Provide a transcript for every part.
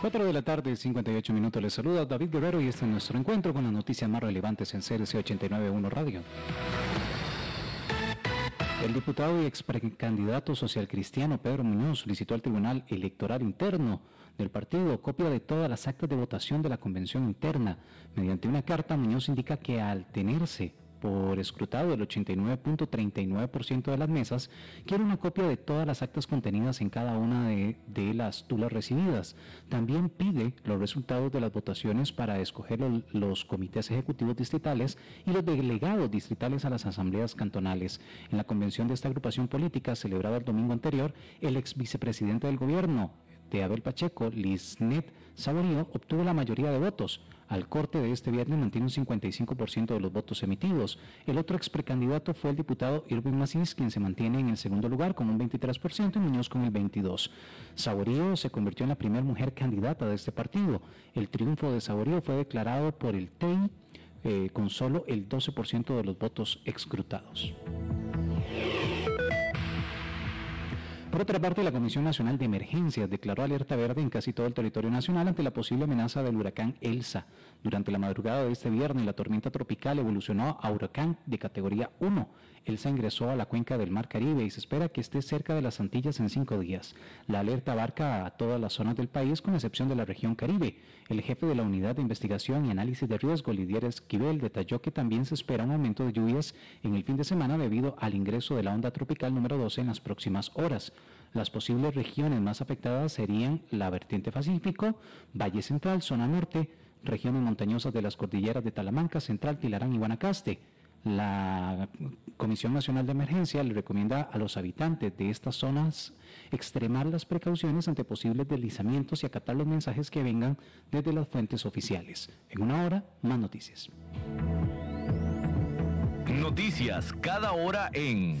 4 de la tarde, 58 minutos. Les saluda David Guerrero y este es nuestro encuentro con las noticias más relevantes en CRC 89.1 Radio. El diputado y ex precandidato social cristiano Pedro Muñoz solicitó al Tribunal Electoral Interno del partido copia de todas las actas de votación de la convención interna. Mediante una carta, Muñoz indica que al tenerse por escrutado el 89.39% de las mesas, quiere una copia de todas las actas contenidas en cada una de, las tulas recibidas. También pide los resultados de las votaciones para escoger los, comités ejecutivos distritales y los delegados distritales a las asambleas cantonales. En la convención de esta agrupación política celebrada el domingo anterior, el ex vicepresidente del gobierno de Abel Pacheco, Liznet Saborío, obtuvo la mayoría de votos. Al corte de este viernes mantiene un 55% de los votos emitidos. El otro ex precandidato fue el diputado Irving Macís, quien se mantiene en el segundo lugar con un 23% y Muñoz con el 22%. Saborío se convirtió en la primera mujer candidata de este partido. El triunfo de Saborío fue declarado por el TEI eh, con solo el 12% de los votos excrutados. Por otra parte, la Comisión Nacional de Emergencias declaró alerta verde en casi todo el territorio nacional ante la posible amenaza del huracán Elsa. Durante la madrugada de este viernes, la tormenta tropical evolucionó a huracán de categoría 1. Elsa ingresó a la cuenca del Mar Caribe y se espera que esté cerca de las Antillas en cinco días. La alerta abarca a todas las zonas del país, con excepción de la región Caribe. El jefe de la Unidad de Investigación y Análisis de Riesgo, Lidier Esquivel, detalló que también se espera un aumento de lluvias en el fin de semana debido al ingreso de la onda tropical número 12 en las próximas horas. Las posibles regiones más afectadas serían la vertiente Pacífico, Valle Central, zona norte, regiones montañosas de las cordilleras de Talamanca, Central, Tilarán y Guanacaste. La Comisión Nacional de Emergencia le recomienda a los habitantes de estas zonas extremar las precauciones ante posibles deslizamientos y acatar los mensajes que vengan desde las fuentes oficiales. En una hora, más noticias. Noticias cada hora en...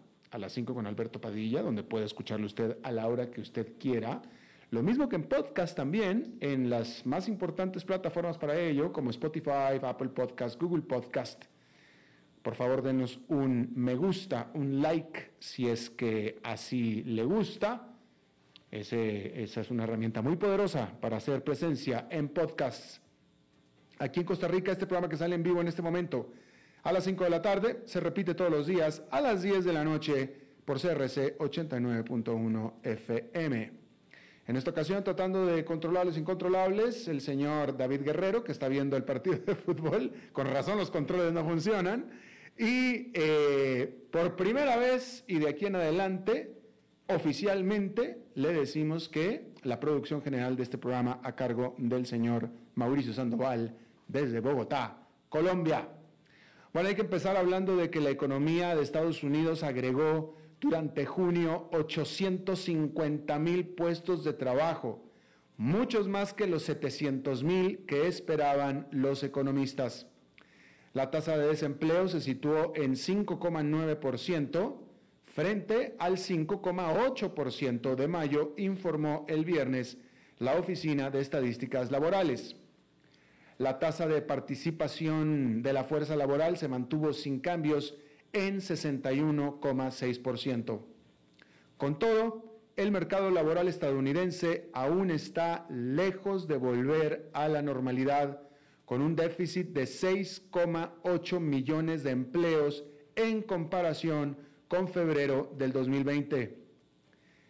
a las 5 con Alberto Padilla, donde puede escucharlo usted a la hora que usted quiera. Lo mismo que en podcast también, en las más importantes plataformas para ello, como Spotify, Apple Podcast, Google Podcast. Por favor, denos un me gusta, un like, si es que así le gusta. Esa es una herramienta muy poderosa para hacer presencia en podcasts. Aquí en Costa Rica, este programa que sale en vivo en este momento a las 5 de la tarde, se repite todos los días a las 10 de la noche por CRC 89.1 FM. En esta ocasión, tratando de controlar los incontrolables, el señor David Guerrero, que está viendo el partido de fútbol, con razón los controles no funcionan, y eh, por primera vez y de aquí en adelante, oficialmente le decimos que la producción general de este programa a cargo del señor Mauricio Sandoval desde Bogotá, Colombia. Bueno, hay que empezar hablando de que la economía de Estados Unidos agregó durante junio 850 mil puestos de trabajo, muchos más que los 700 mil que esperaban los economistas. La tasa de desempleo se situó en 5,9% frente al 5,8% de mayo, informó el viernes la Oficina de Estadísticas Laborales. La tasa de participación de la fuerza laboral se mantuvo sin cambios en 61,6%. Con todo, el mercado laboral estadounidense aún está lejos de volver a la normalidad, con un déficit de 6,8 millones de empleos en comparación con febrero del 2020.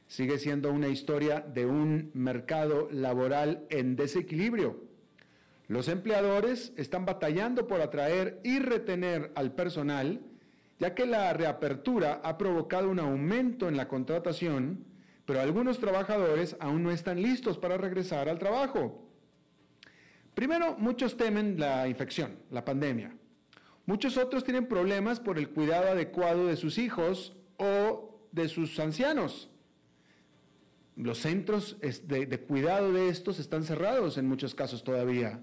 Sigue siendo una historia de un mercado laboral en desequilibrio. Los empleadores están batallando por atraer y retener al personal, ya que la reapertura ha provocado un aumento en la contratación, pero algunos trabajadores aún no están listos para regresar al trabajo. Primero, muchos temen la infección, la pandemia. Muchos otros tienen problemas por el cuidado adecuado de sus hijos o de sus ancianos. Los centros de, cuidado de estos están cerrados en muchos casos todavía.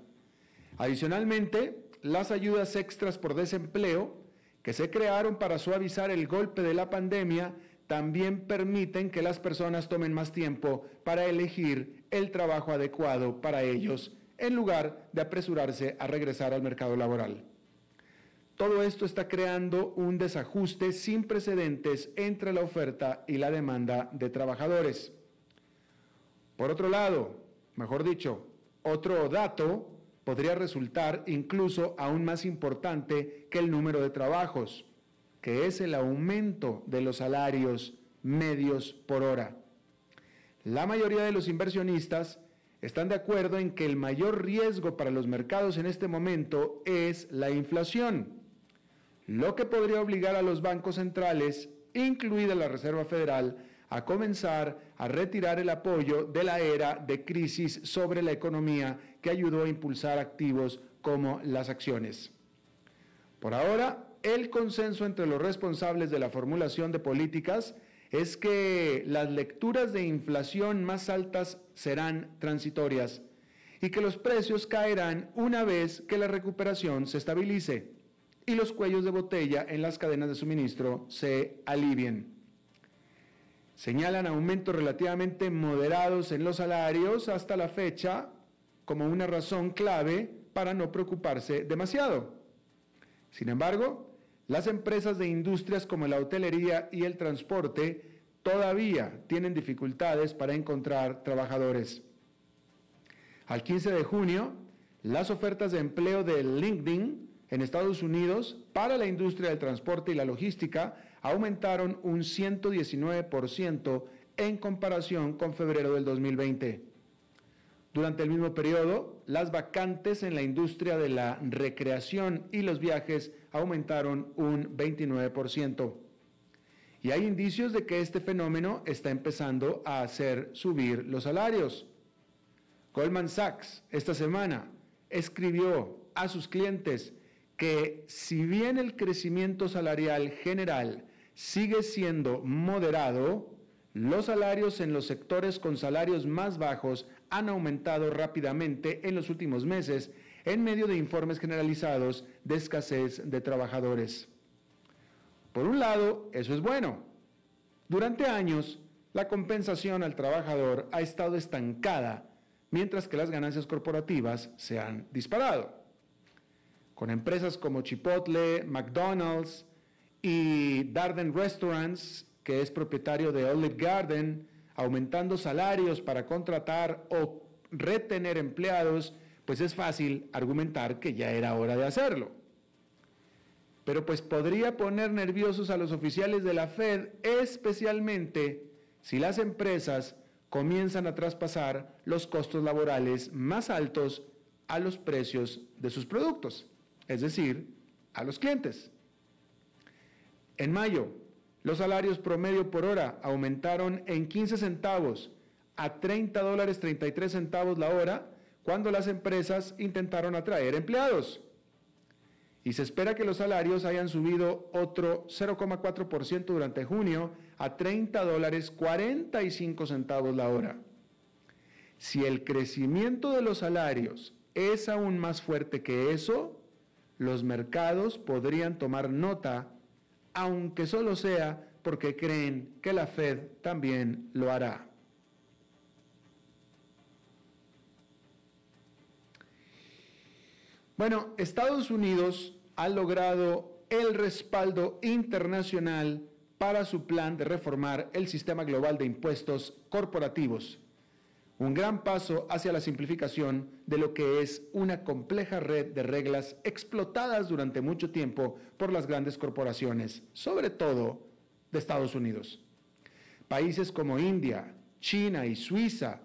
Adicionalmente, las ayudas extras por desempleo que se crearon para suavizar el golpe de la pandemia también permiten que las personas tomen más tiempo para elegir el trabajo adecuado para ellos en lugar de apresurarse a regresar al mercado laboral. Todo esto está creando un desajuste sin precedentes entre la oferta y la demanda de trabajadores. Por otro lado, mejor dicho, otro dato podría resultar incluso aún más importante que el número de trabajos, que es el aumento de los salarios medios por hora. La mayoría de los inversionistas están de acuerdo en que el mayor riesgo para los mercados en este momento es la inflación lo que podría obligar a los bancos centrales, incluida la Reserva Federal, a comenzar a retirar el apoyo de la era de crisis sobre la economía que ayudó a impulsar activos como las acciones. Por ahora, el consenso entre los responsables de la formulación de políticas es que las lecturas de inflación más altas serán transitorias y que los precios caerán una vez que la recuperación se estabilice y los cuellos de botella en las cadenas de suministro se alivien. Señalan aumentos relativamente moderados en los salarios hasta la fecha como una razón clave para no preocuparse demasiado. Sin embargo, las empresas de industrias como la hotelería y el transporte todavía tienen dificultades para encontrar trabajadores. Al 15 de junio, las ofertas de empleo de LinkedIn en Estados Unidos para la industria del transporte y la logística aumentaron un 119% en comparación con febrero del 2020. Durante el mismo periodo, las vacantes en la industria de la recreación y los viajes aumentaron un 29%. Y hay indicios de que este fenómeno está empezando a hacer subir los salarios. Goldman Sachs esta semana escribió a sus clientes que si bien el crecimiento salarial general sigue siendo moderado, los salarios en los sectores con salarios más bajos han aumentado rápidamente en los últimos meses en medio de informes generalizados de escasez de trabajadores. Por un lado, eso es bueno. Durante años, la compensación al trabajador ha estado estancada, mientras que las ganancias corporativas se han disparado con empresas como Chipotle, McDonald's y Darden Restaurants, que es propietario de Olive Garden, aumentando salarios para contratar o retener empleados, pues es fácil argumentar que ya era hora de hacerlo. Pero pues podría poner nerviosos a los oficiales de la Fed, especialmente si las empresas comienzan a traspasar los costos laborales más altos a los precios de sus productos es decir, a los clientes. En mayo, Los salarios promedio por hora aumentaron en 15 centavos a 30 dólares 33 centavos la hora cuando las empresas intentaron atraer empleados. Y se espera que los salarios hayan subido otro 0,4% durante junio a 30 dólares 45 centavos la hora. Si el crecimiento de los salarios es aún más fuerte que eso, los mercados podrían tomar nota, aunque solo sea porque creen que la Fed también lo hará. Bueno, Estados Unidos ha logrado el respaldo internacional para su plan de reformar el sistema global de impuestos corporativos un gran paso hacia la simplificación de lo que es una compleja red de reglas explotadas durante mucho tiempo por las grandes corporaciones, sobre todo de Estados Unidos. Países como India, China y Suiza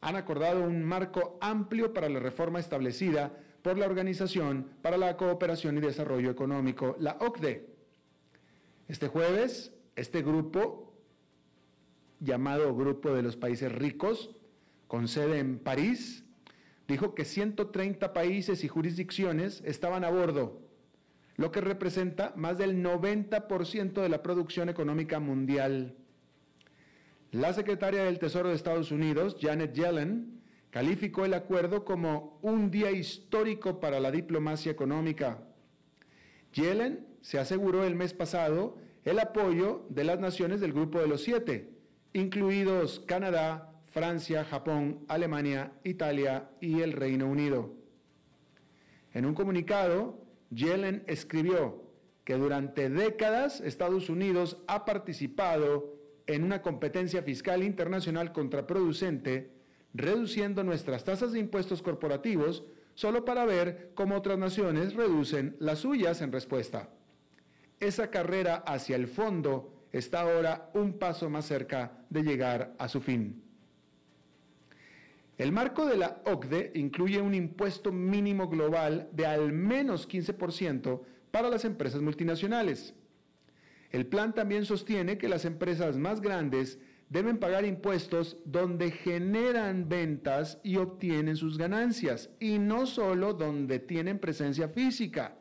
han acordado un marco amplio para la reforma establecida por la Organización para la Cooperación y Desarrollo Económico, la OCDE. Este jueves, este grupo, llamado Grupo de los Países Ricos, con sede en París, dijo que 130 países y jurisdicciones estaban a bordo, lo que representa más del 90% de la producción económica mundial. La secretaria del Tesoro de Estados Unidos, Janet Yellen, calificó el acuerdo como un día histórico para la diplomacia económica. Yellen se aseguró el mes pasado el apoyo de las naciones del Grupo de los Siete, incluidos Canadá, Francia, Japón, Alemania, Italia y el Reino Unido. En un comunicado, Yellen escribió que durante décadas Estados Unidos ha participado en una competencia fiscal internacional contraproducente, reduciendo nuestras tasas de impuestos corporativos solo para ver cómo otras naciones reducen las suyas en respuesta. Esa carrera hacia el fondo está ahora un paso más cerca de llegar a su fin. El marco de la OCDE incluye un impuesto mínimo global de al menos 15% para las empresas multinacionales. El plan también sostiene que las empresas más grandes deben pagar impuestos donde generan ventas y obtienen sus ganancias, y no solo donde tienen presencia física.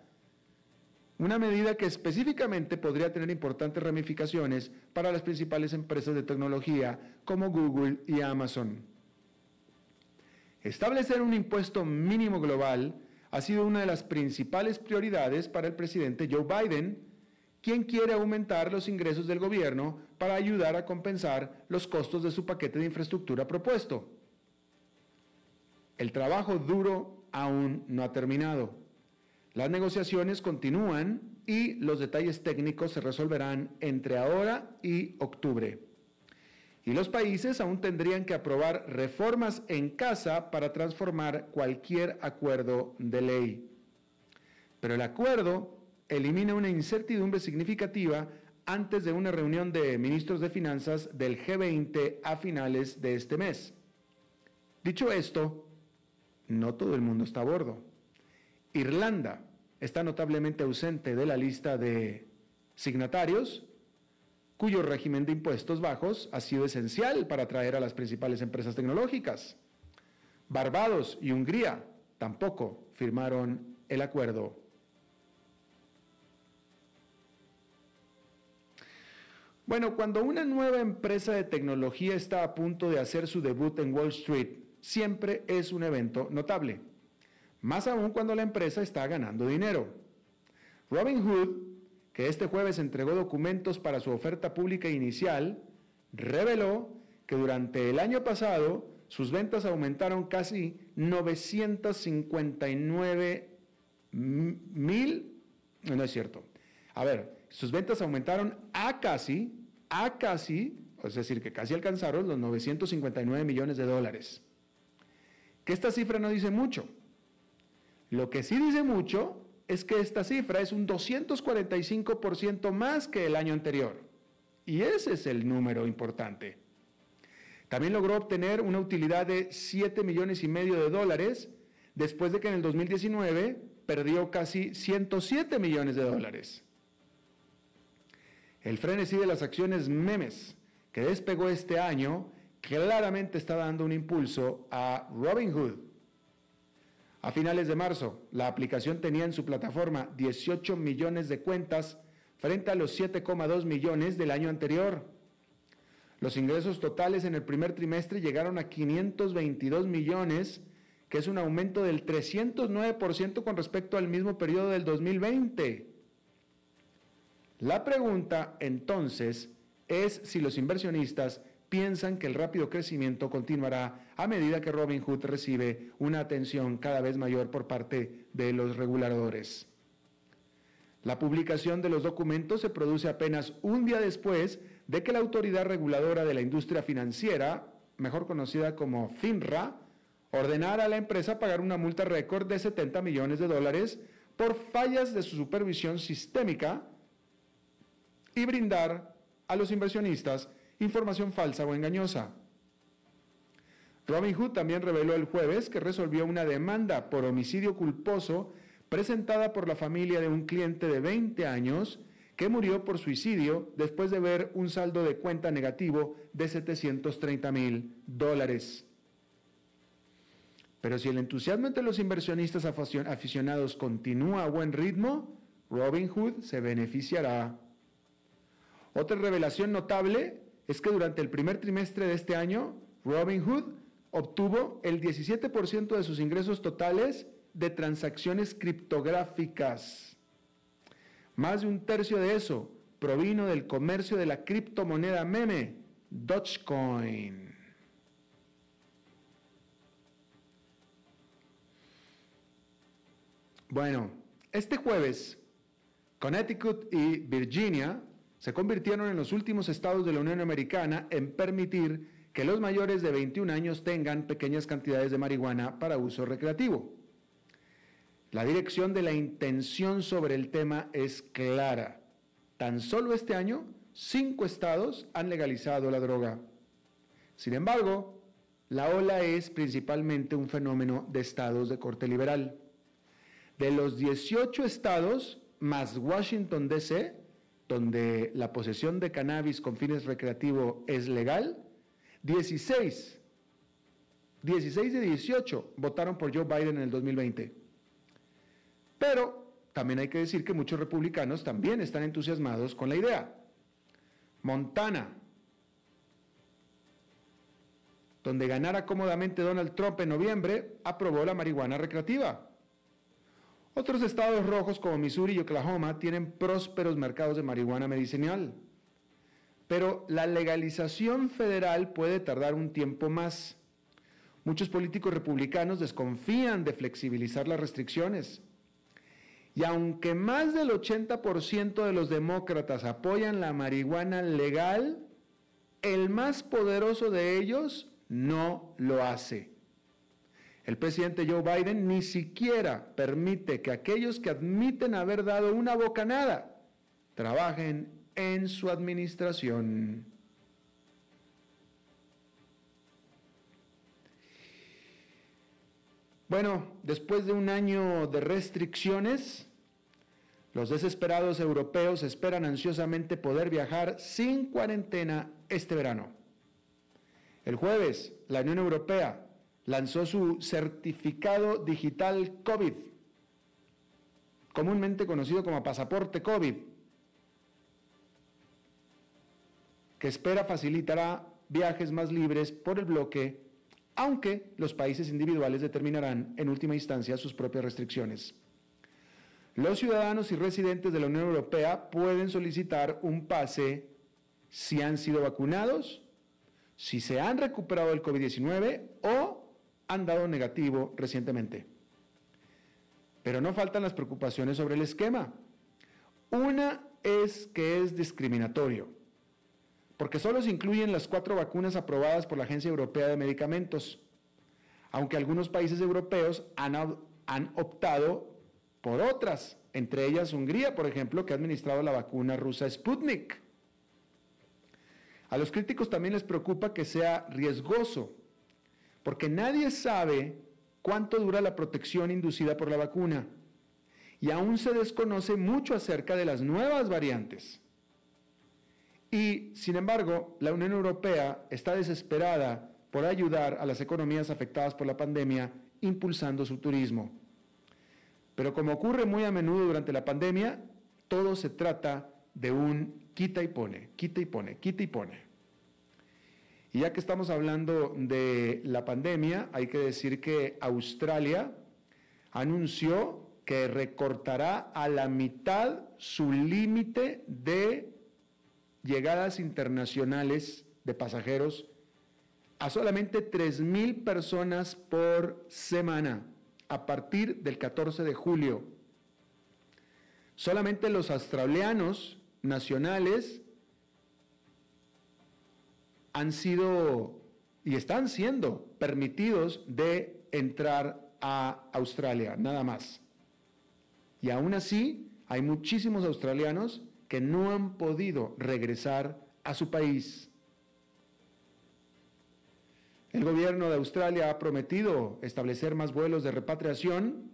Una medida que específicamente podría tener importantes ramificaciones para las principales empresas de tecnología como Google y Amazon. Establecer un impuesto mínimo global ha sido una de las principales prioridades para el presidente Joe Biden, quien quiere aumentar los ingresos del gobierno para ayudar a compensar los costos de su paquete de infraestructura propuesto. El trabajo duro aún no ha terminado. Las negociaciones continúan y los detalles técnicos se resolverán entre ahora y octubre y los países aún tendrían que aprobar reformas en casa para transformar cualquier acuerdo de ley. Pero el acuerdo elimina una incertidumbre significativa antes de una reunión de ministros de finanzas del G20 a finales de este mes. Dicho esto, no todo el mundo está a bordo. Irlanda está notablemente ausente de la lista de signatarios cuyo régimen de impuestos bajos ha sido esencial para atraer a las principales empresas tecnológicas. Barbados y Hungría tampoco firmaron el acuerdo. Bueno, cuando una nueva empresa de tecnología está a punto de hacer su debut en Wall Street, siempre es un evento notable. Más aún cuando la empresa está ganando dinero. Robinhood que este jueves entregó documentos para su oferta pública inicial, reveló que durante el año pasado sus ventas aumentaron casi 959 mil, no es cierto. A ver, sus ventas aumentaron a casi, a casi, es decir, que casi alcanzaron los 959 millones de dólares. Que esta cifra no dice mucho. Lo que sí dice mucho es que esta cifra es un 245% más que el año anterior. Y ese es el número importante. También logró obtener una utilidad de 7 millones y medio de dólares después de que en el 2019 perdió casi 107 millones de dólares. El frenesí de las acciones memes que despegó este año claramente está dando un impulso a Robinhood. A finales de marzo, la aplicación tenía en su plataforma 18 millones de cuentas frente a los 7,2 millones del año anterior. Los ingresos totales en el primer trimestre llegaron a 522 millones, que es un aumento del 309% con respecto al mismo periodo del 2020. La pregunta entonces es si los inversionistas piensan que el rápido crecimiento continuará a medida que Robinhood recibe una atención cada vez mayor por parte de los reguladores. La publicación de los documentos se produce apenas un día después de que la autoridad reguladora de la industria financiera, mejor conocida como FINRA, ordenara a la empresa pagar una multa récord de 70 millones de dólares por fallas de su supervisión sistémica y brindar a los inversionistas información falsa o engañosa. Robinhood también reveló el jueves que resolvió una demanda por homicidio culposo presentada por la familia de un cliente de 20 años que murió por suicidio después de ver un saldo de cuenta negativo de 730 mil dólares. Pero si el entusiasmo entre los inversionistas aficionados continúa a buen ritmo, Robinhood se beneficiará. Otra revelación notable es que durante el primer trimestre de este año, Robinhood obtuvo el 17% de sus ingresos totales de transacciones criptográficas. Más de un tercio de eso provino del comercio de la criptomoneda meme, Dogecoin. Bueno, este jueves, Connecticut y Virginia se convirtieron en los últimos estados de la Unión Americana en permitir que los mayores de 21 años tengan pequeñas cantidades de marihuana para uso recreativo. La dirección de la intención sobre el tema es clara. Tan solo este año, cinco estados han legalizado la droga. Sin embargo, la ola es principalmente un fenómeno de estados de corte liberal. De los 18 estados, más Washington, D.C., donde la posesión de cannabis con fines recreativos es legal, 16, 16 de 18 votaron por Joe Biden en el 2020. Pero también hay que decir que muchos republicanos también están entusiasmados con la idea. Montana, donde ganara cómodamente Donald Trump en noviembre, aprobó la marihuana recreativa. Otros estados rojos como Missouri y Oklahoma tienen prósperos mercados de marihuana medicinal. Pero la legalización federal puede tardar un tiempo más. Muchos políticos republicanos desconfían de flexibilizar las restricciones. Y aunque más del 80% de los demócratas apoyan la marihuana legal, el más poderoso de ellos no lo hace. El presidente Joe Biden ni siquiera permite que aquellos que admiten haber dado una bocanada trabajen en su administración. Bueno, después de un año de restricciones, los desesperados europeos esperan ansiosamente poder viajar sin cuarentena este verano. El jueves, la Unión Europea lanzó su certificado digital COVID, comúnmente conocido como pasaporte COVID, que espera facilitará viajes más libres por el bloque, aunque los países individuales determinarán en última instancia sus propias restricciones. Los ciudadanos y residentes de la Unión Europea pueden solicitar un pase si han sido vacunados, si se han recuperado del COVID-19 o han dado negativo recientemente. Pero no faltan las preocupaciones sobre el esquema. Una es que es discriminatorio, porque solo se incluyen las cuatro vacunas aprobadas por la Agencia Europea de Medicamentos, aunque algunos países europeos han, han optado por otras, entre ellas Hungría, por ejemplo, que ha administrado la vacuna rusa Sputnik. A los críticos también les preocupa que sea riesgoso porque nadie sabe cuánto dura la protección inducida por la vacuna y aún se desconoce mucho acerca de las nuevas variantes. Y, sin embargo, la Unión Europea está desesperada por ayudar a las economías afectadas por la pandemia, impulsando su turismo. Pero como ocurre muy a menudo durante la pandemia, todo se trata de un quita y pone, quita y pone, quita y pone. Y ya que estamos hablando de la pandemia, hay que decir que Australia anunció que recortará a la mitad su límite de llegadas internacionales de pasajeros a solamente 3.000 personas por semana a partir del 14 de julio. Solamente los australianos nacionales han sido y están siendo permitidos de entrar a Australia, nada más. Y aún así, hay muchísimos australianos que no han podido regresar a su país. El gobierno de Australia ha prometido establecer más vuelos de repatriación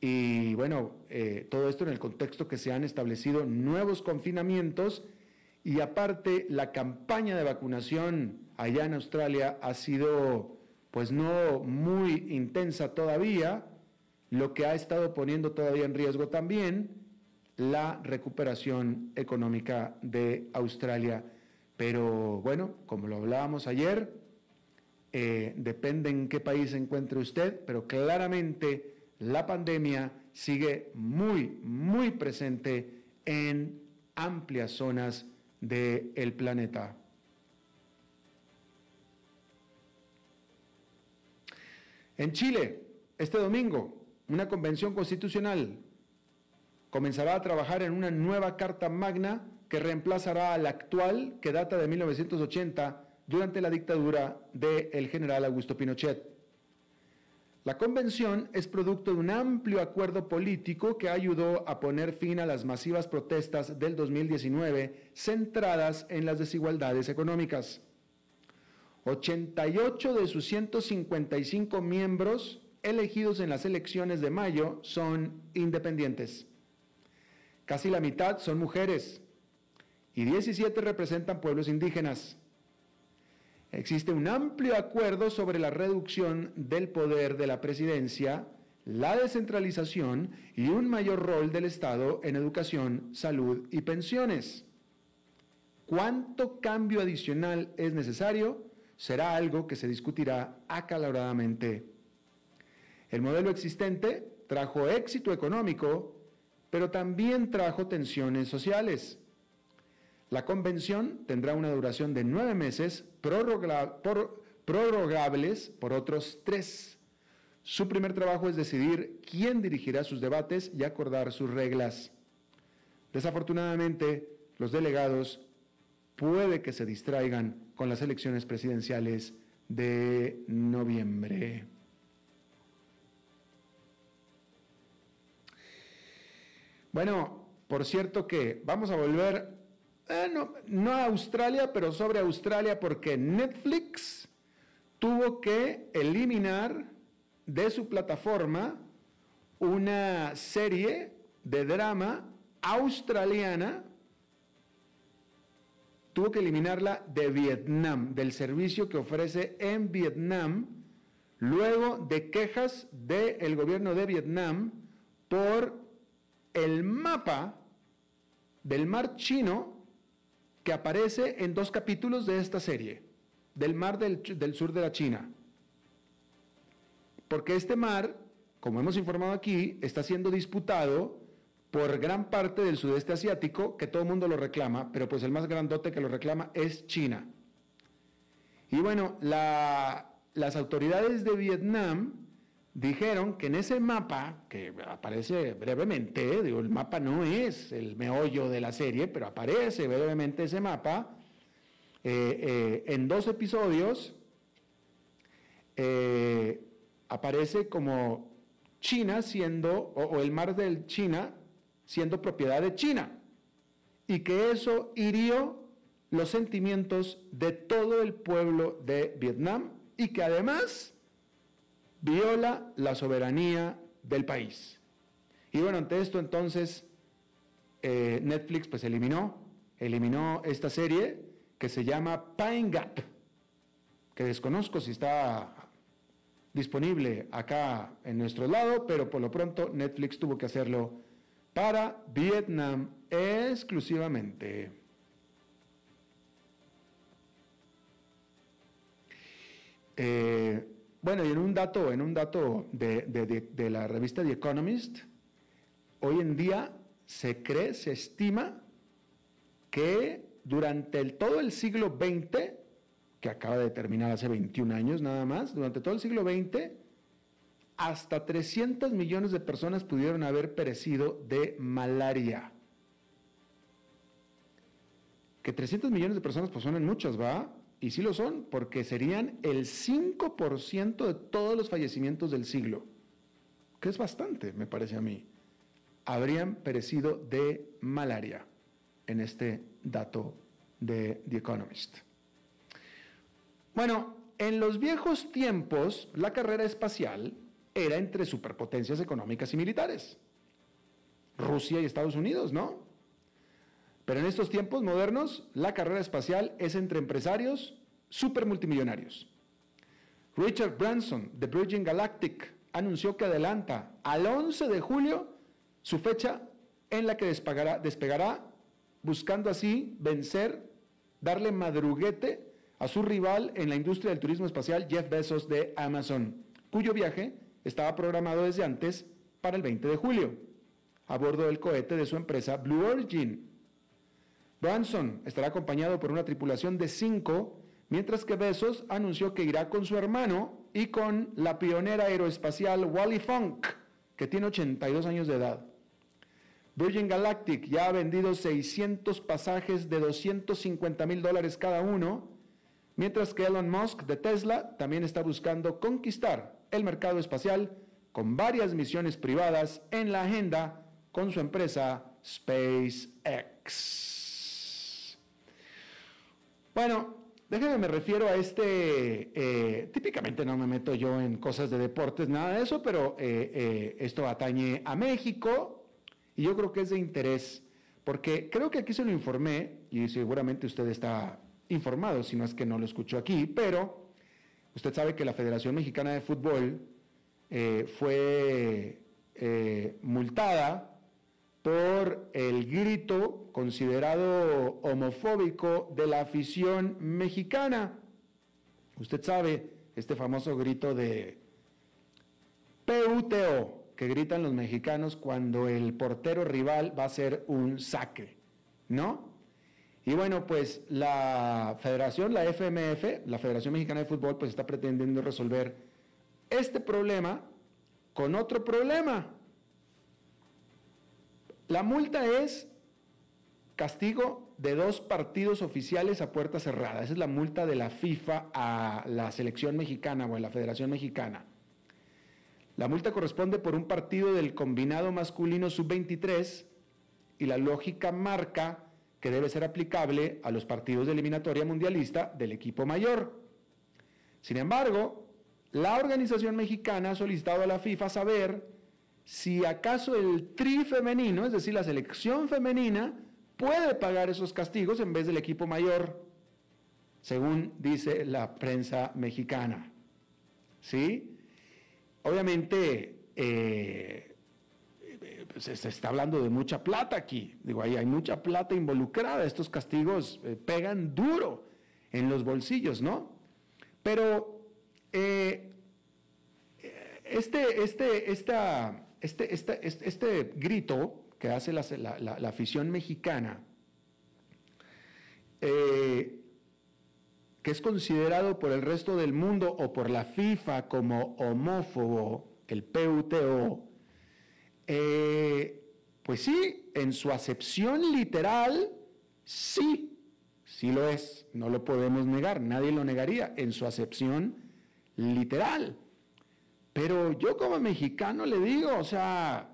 y bueno, eh, todo esto en el contexto que se han establecido nuevos confinamientos y aparte la campaña de vacunación allá en Australia ha sido pues no muy intensa todavía, lo que ha estado poniendo todavía en riesgo también la recuperación económica de Australia. Pero bueno, como lo hablábamos ayer, eh, depende en qué país se encuentre usted, pero claramente la pandemia sigue muy, muy presente en amplias zonas del planeta. En Chile, este domingo, una convención constitucional comenzará a trabajar en una nueva Carta Magna que reemplazará a la actual que data de 1980 durante la dictadura del general Augusto Pinochet. La convención es producto de un amplio acuerdo político que ayudó a poner fin a las masivas protestas del 2019 centradas en las desigualdades económicas. 88 de sus 155 miembros elegidos en las elecciones de mayo son independientes. Casi la mitad son mujeres y 17 representan pueblos indígenas. Existe un amplio acuerdo sobre la reducción del poder de la presidencia, la descentralización y un mayor rol del Estado en educación, salud y pensiones. ¿Cuánto cambio adicional es necesario? Será algo que se discutirá acaloradamente. El modelo existente trajo éxito económico, pero también trajo tensiones sociales. La convención tendrá una duración de nueve meses, prorrogables por otros tres. Su primer trabajo es decidir quién dirigirá sus debates y acordar sus reglas. Desafortunadamente, los delegados puede que se distraigan con las elecciones presidenciales de noviembre. Bueno, por cierto que vamos a volver, eh, no, a Australia, pero sobre Australia, porque Netflix tuvo que eliminar de su plataforma una serie de drama australiana, tuvo que eliminarla de Vietnam, del servicio que ofrece en Vietnam, luego de quejas del gobierno de Vietnam por el mapa del mar chino que aparece en dos capítulos de esta serie, del mar del, sur de la China. Porque este mar, como hemos informado aquí, está siendo disputado por gran parte del sudeste asiático, que todo el mundo lo reclama, pero pues el más grandote que lo reclama es China. Y bueno, las autoridades de Vietnam dijeron que en ese mapa, que aparece brevemente, digo, el mapa no es el meollo de la serie, pero aparece brevemente ese mapa, eh, eh, en dos episodios eh, aparece como China siendo, o, el mar del China siendo propiedad de China, y que eso hirió los sentimientos de todo el pueblo de Vietnam y que además viola la soberanía del país. Y bueno, ante esto entonces eh, Netflix pues eliminó eliminó esta serie que se llama Pine Gap, que desconozco si está disponible acá en nuestro lado, pero por lo pronto Netflix tuvo que hacerlo para Vietnam exclusivamente. Eh, bueno, y en un dato, en un dato de, la revista The Economist, hoy en día se cree, se estima que durante todo el siglo XX, que acaba de terminar hace 21 años nada más, durante todo el siglo XX, hasta 300 millones de personas pudieron haber perecido de malaria. Que 300 millones de personas pues son muchas, ¿va? Y sí lo son, porque serían el 5% de todos los fallecimientos del siglo, que es bastante, me parece a mí. Habrían perecido de malaria en este dato de The Economist. Bueno, en los viejos tiempos, la carrera espacial era entre superpotencias económicas y militares. Rusia y Estados Unidos, ¿no? Pero en estos tiempos modernos, la carrera espacial es entre empresarios supermultimillonarios. Richard Branson de Virgin Galactic anunció que adelanta al 11 de julio su fecha en la que despegará, despegará buscando así vencer, darle madruguete a su rival en la industria del turismo espacial, Jeff Bezos de Amazon, cuyo viaje estaba programado desde antes para el 20 de julio, a bordo del cohete de su empresa Blue Origin. Branson estará acompañado por una tripulación de cinco, mientras que Bezos anunció que irá con su hermano y con la pionera aeroespacial Wally Funk, que tiene 82 años de edad. Virgin Galactic ya ha vendido 600 pasajes de 250 mil dólares cada uno, mientras que Elon Musk de Tesla también está buscando conquistar el mercado espacial con varias misiones privadas en la agenda con su empresa SpaceX. Bueno, déjenme me refiero a este, eh, típicamente no me meto yo en cosas de deportes, nada de eso, pero eh, eh, esto atañe a México, y yo creo que es de interés, porque creo que aquí se lo informé, y seguramente usted está informado, si no es que no lo escuchó aquí, pero usted sabe que la Federación Mexicana de Fútbol eh, fue multada por el grito considerado homofóbico de la afición mexicana. Usted sabe este famoso grito de PUTO, que gritan los mexicanos cuando el portero rival va a hacer un saque, ¿no? Y bueno, pues la federación, la FMF, la Federación Mexicana de Fútbol, pues está pretendiendo resolver este problema con otro problema. La multa es castigo de dos partidos oficiales a puerta cerrada. Esa es la multa de la FIFA a la selección mexicana o a la Federación Mexicana. La multa corresponde por un partido del combinado masculino sub-23 y la lógica marca que debe ser aplicable a los partidos de eliminatoria mundialista del equipo mayor. Sin embargo, la organización mexicana ha solicitado a la FIFA saber si acaso el tri femenino, es decir, la selección femenina, puede pagar esos castigos en vez del equipo mayor, según dice la prensa mexicana. ¿Sí? Obviamente, eh, se, está hablando de mucha plata aquí. Digo, ahí hay mucha plata involucrada. Estos castigos eh, pegan duro en los bolsillos, ¿no? Pero eh, este, este, esta, este, este, este, grito que hace la, la afición mexicana, que es considerado por el resto del mundo o por la FIFA como homófobo, el PUTO, eh, pues sí, en su acepción literal, sí, sí lo es, no lo podemos negar, nadie lo negaría, en su acepción literal. Pero yo como mexicano le digo, o sea,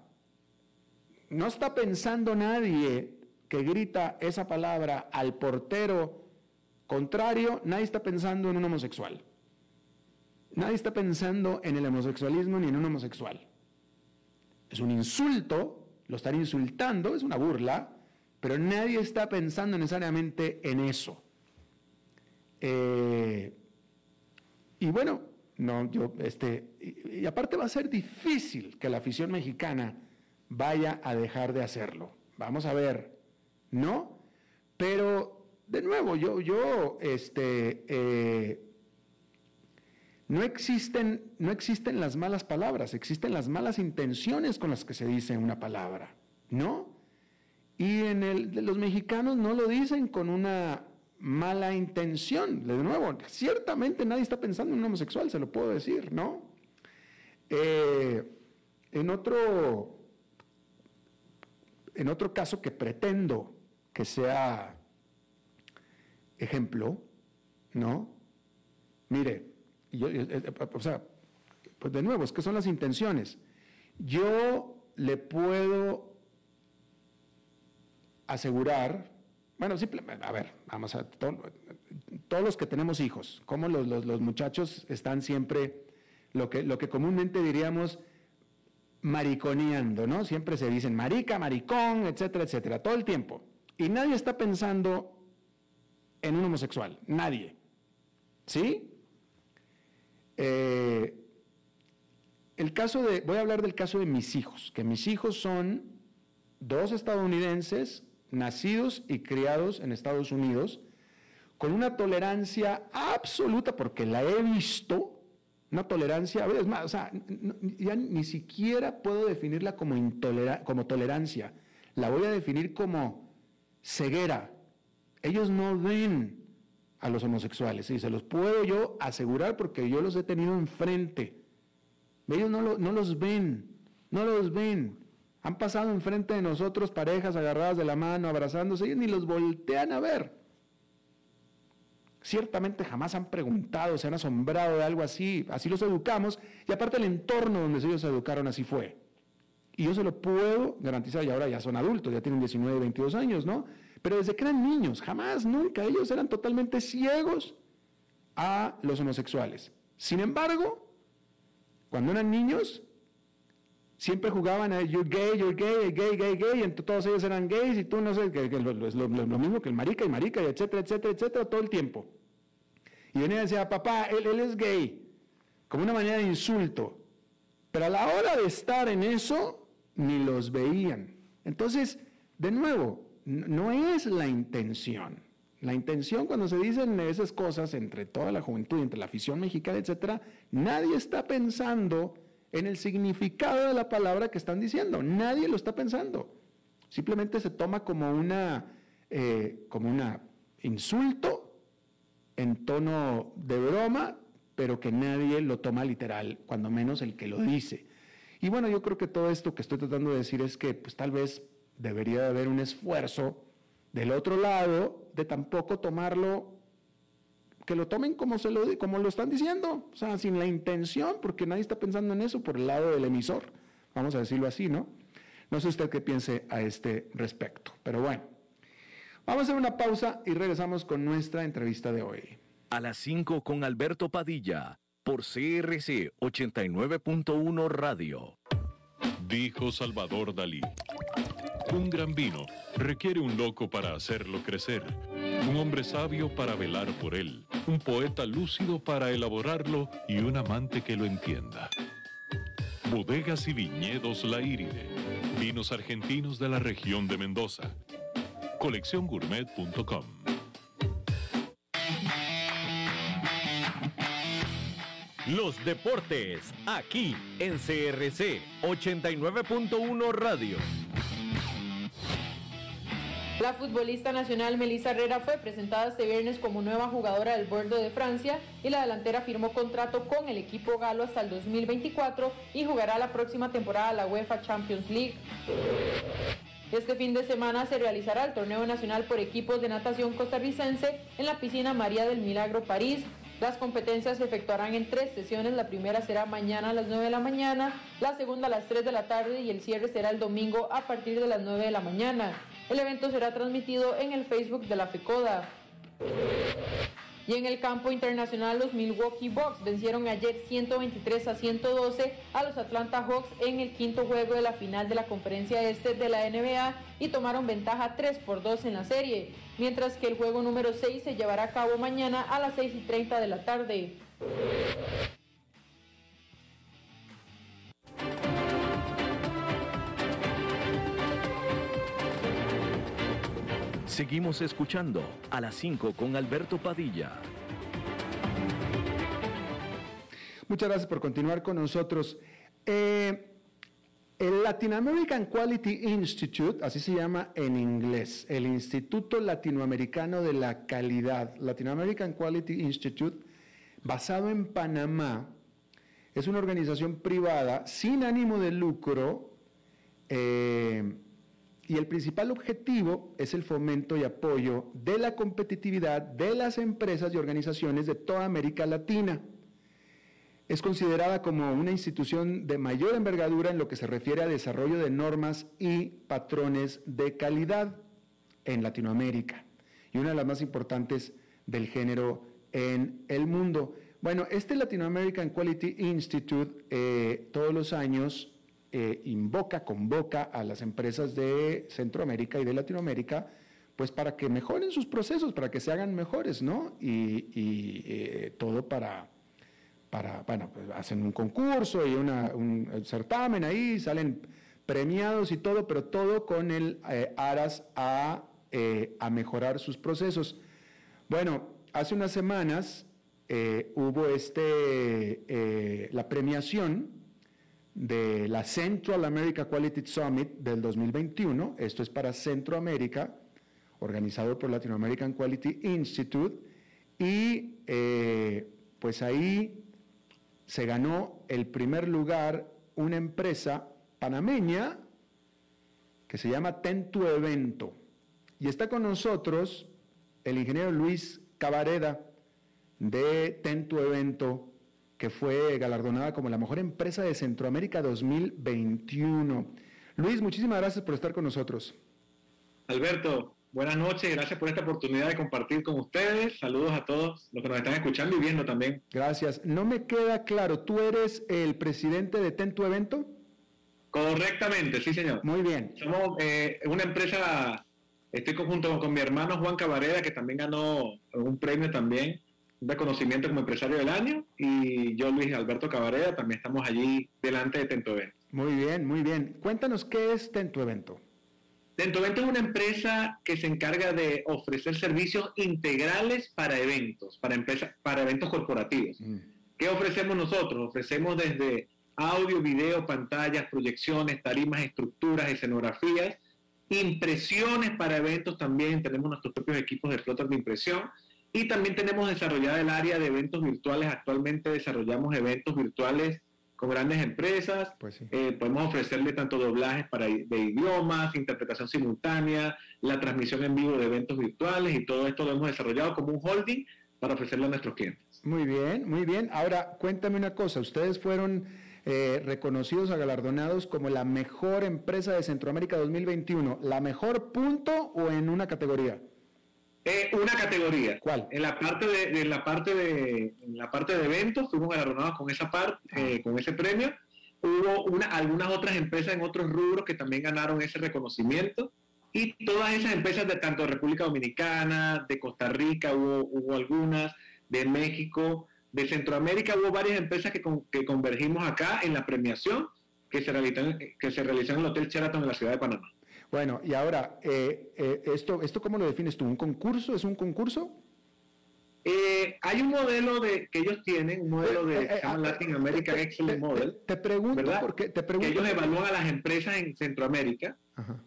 no está pensando nadie que grita esa palabra al portero contrario, nadie está pensando en un homosexual. Nadie está pensando en el homosexualismo ni en un homosexual. Es un insulto, lo están insultando, es una burla, pero nadie está pensando necesariamente en eso. Eh, y bueno, no, yo, este, y, aparte va a ser difícil que la afición mexicana vaya a dejar de hacerlo. Vamos a ver, ¿no? Pero, de nuevo, yo, yo, este, eh, no existen, no existen las malas palabras, existen las malas intenciones con las que se dice una palabra, ¿no? Y en el, los mexicanos no lo dicen con una mala intención. De nuevo, ciertamente nadie está pensando en un homosexual, se lo puedo decir, ¿no? Eh, en, otro, en otro caso que pretendo que sea ejemplo, ¿no? Mire, yo, eh, eh, o sea, pues de nuevo, es que son las intenciones. Yo le puedo asegurar bueno, simplemente, a ver, vamos a, todos los que tenemos hijos, como los, los, muchachos están siempre, lo que, lo que comúnmente diríamos, mariconeando, ¿no? Siempre se dicen marica, maricón, etcétera, etcétera, todo el tiempo. Y nadie está pensando en un homosexual, nadie. ¿Sí? Eh, el caso de, voy a hablar del caso de mis hijos, que mis hijos son dos estadounidenses nacidos y criados en Estados Unidos, con una tolerancia absoluta, porque la he visto, una tolerancia, es más, o sea, ya ni siquiera puedo definirla como, como tolerancia, la voy a definir como ceguera. Ellos no ven a los homosexuales, y se los puedo yo asegurar porque yo los he tenido enfrente. Ellos no, no los ven, no los ven. Han pasado enfrente de nosotros parejas agarradas de la mano, abrazándose, y ni los voltean a ver. Ciertamente jamás han preguntado, se han asombrado de algo así, así los educamos, y aparte el entorno donde ellos se educaron así fue. Y yo se lo puedo garantizar, y ahora ya son adultos, ya tienen 19, 22 años, ¿no? Pero desde que eran niños, jamás, nunca, ellos eran totalmente ciegos a los homosexuales. Sin embargo, cuando eran niños, siempre jugaban a you're gay, you're gay, gay, gay, gay, y todos ellos eran gays y tú no sé, que, es lo, mismo que el marica y marica, y etcétera, etcétera, etcétera, todo el tiempo. Y venía y decía, papá, él, él es gay, como una manera de insulto. Pero a la hora de estar en eso, ni los veían. Entonces, de nuevo, no es la intención. La intención cuando se dicen esas cosas entre toda la juventud, entre la afición mexicana, etcétera, nadie está pensando en el significado de la palabra que están diciendo. Nadie lo está pensando. Simplemente se toma eh, como una insulto en tono de broma, pero que nadie lo toma literal, cuando menos el que lo dice. Y bueno, yo creo que todo esto que estoy tratando de decir es que pues tal vez debería de haber un esfuerzo del otro lado de tampoco tomarlo que lo tomen como, se lo, como lo están diciendo, o sea, sin la intención, porque nadie está pensando en eso por el lado del emisor, vamos a decirlo así, ¿no? No sé usted qué piense a este respecto, pero bueno. Vamos a hacer una pausa y regresamos con nuestra entrevista de hoy. A las 5 con Alberto Padilla, por CRC 89.1 Radio. Dijo Salvador Dalí. Un gran vino requiere un loco para hacerlo crecer, un hombre sabio para velar por él, un poeta lúcido para elaborarlo y un amante que lo entienda. Bodegas y viñedos La Iride, vinos argentinos de la región de Mendoza. Colecciongourmet.com Los deportes, aquí en CRC 89.1 Radio. La futbolista nacional Melissa Herrera fue presentada este viernes como nueva jugadora del Bordeaux de Francia y la delantera firmó contrato con el equipo galo hasta el 2024 y jugará la próxima temporada la UEFA Champions League. Este fin de semana se realizará el torneo nacional por equipos de natación costarricense en la piscina María del Milagro París. Las competencias se efectuarán en tres sesiones. La primera será mañana a las 9 de la mañana, la segunda a las 3 de la tarde y el cierre será el domingo a partir de las 9 de la mañana. El evento será transmitido en el Facebook de la FECODA. Y en el campo internacional, los Milwaukee Bucks vencieron ayer 123 a 112 a los Atlanta Hawks en el quinto juego de la final de la conferencia este de la NBA y tomaron ventaja 3 por 2 en la serie, mientras que el juego número 6 se llevará a cabo mañana a las 6 y 30 de la tarde. Seguimos escuchando a las 5 con Alberto Padilla. Muchas gracias por continuar con nosotros. Eh, el Latin American Quality Institute, así se llama en inglés, el Instituto Latinoamericano de la Calidad, Latin American Quality Institute, basado en Panamá, es una organización privada sin ánimo de lucro. Eh, y el principal objetivo es el fomento y apoyo de la competitividad de las empresas y organizaciones de toda América Latina. Es considerada como una institución de mayor envergadura en lo que se refiere a desarrollo de normas y patrones de calidad en Latinoamérica y una de las más importantes del género en el mundo. Bueno, este Latin American Quality Institute eh, todos los años eh, invoca, convoca a las empresas de Centroamérica y de Latinoamérica, pues para que mejoren sus procesos, para que se hagan mejores, ¿no? Y, eh, todo para, para, bueno, pues hacen un concurso y un certamen ahí, salen premiados y todo, pero todo con el eh, aras a, a, mejorar sus procesos. Bueno, hace unas semanas hubo este, la premiación de la Central America Quality Summit del 2021. Esto es para Centroamérica, organizado por Latino American Quality Institute. Y eh, pues ahí se ganó el primer lugar una empresa panameña que se llama Tentu Evento. Y está con nosotros el ingeniero Luis Cabareda de Tentu Evento que fue galardonada como la mejor empresa de Centroamérica 2021. Luis, muchísimas gracias por estar con nosotros. Alberto, buenas noches, gracias por esta oportunidad de compartir con ustedes. Saludos a todos los que nos están escuchando y viendo también. Gracias. No me queda claro, ¿tú eres el presidente de Tento Evento? Correctamente, sí, señor. Muy bien. Somos eh, una empresa, estoy junto con mi hermano Juan Cabareda, que también ganó un premio también reconocimiento como empresario del año y yo, Luis Alberto Cabareda, también estamos allí delante de Tento Evento. Muy bien, muy bien. Cuéntanos qué es Tento Evento. Tento Evento es una empresa que se encarga de ofrecer servicios integrales para eventos, para, empresas, para eventos corporativos. Mm. ¿Qué ofrecemos nosotros? Ofrecemos desde audio, video, pantallas, proyecciones, tarimas, estructuras, escenografías, impresiones para eventos también. Tenemos nuestros propios equipos de flotas de impresión y también tenemos desarrollada el área de eventos virtuales. Actualmente desarrollamos eventos virtuales con grandes empresas. Pues eh, podemos ofrecerle tanto doblajes para, de idiomas, interpretación simultánea, la transmisión en vivo de eventos virtuales y todo esto lo hemos desarrollado como un holding para ofrecerlo a nuestros clientes. Muy bien, muy bien. Ahora, cuéntame una cosa. Ustedes fueron eh, reconocidos galardonados como la mejor empresa de Centroamérica 2021. ¿La mejor punto o en una categoría? Eh, una categoría. ¿Cuál? En la parte de, la parte de la parte de eventos fuimos galardonados con esa parte, ah. eh, con ese premio. Hubo una, algunas otras empresas en otros rubros que también ganaron ese reconocimiento y todas esas empresas de tanto República Dominicana, de Costa Rica, hubo, hubo algunas, de México, de Centroamérica, hubo varias empresas que, que convergimos acá en la premiación que se realizó, que se realizó en el Hotel Sheraton en la ciudad de Panamá. Bueno, y ahora, eh, eh, esto, ¿esto cómo lo defines tú? ¿Un concurso? ¿Es un concurso? Eh, hay un modelo de, que ellos tienen, un modelo de Latin American Excellent Model. Te, pregunto porque te pregunto. Que ellos evalúan a las empresas en Centroamérica,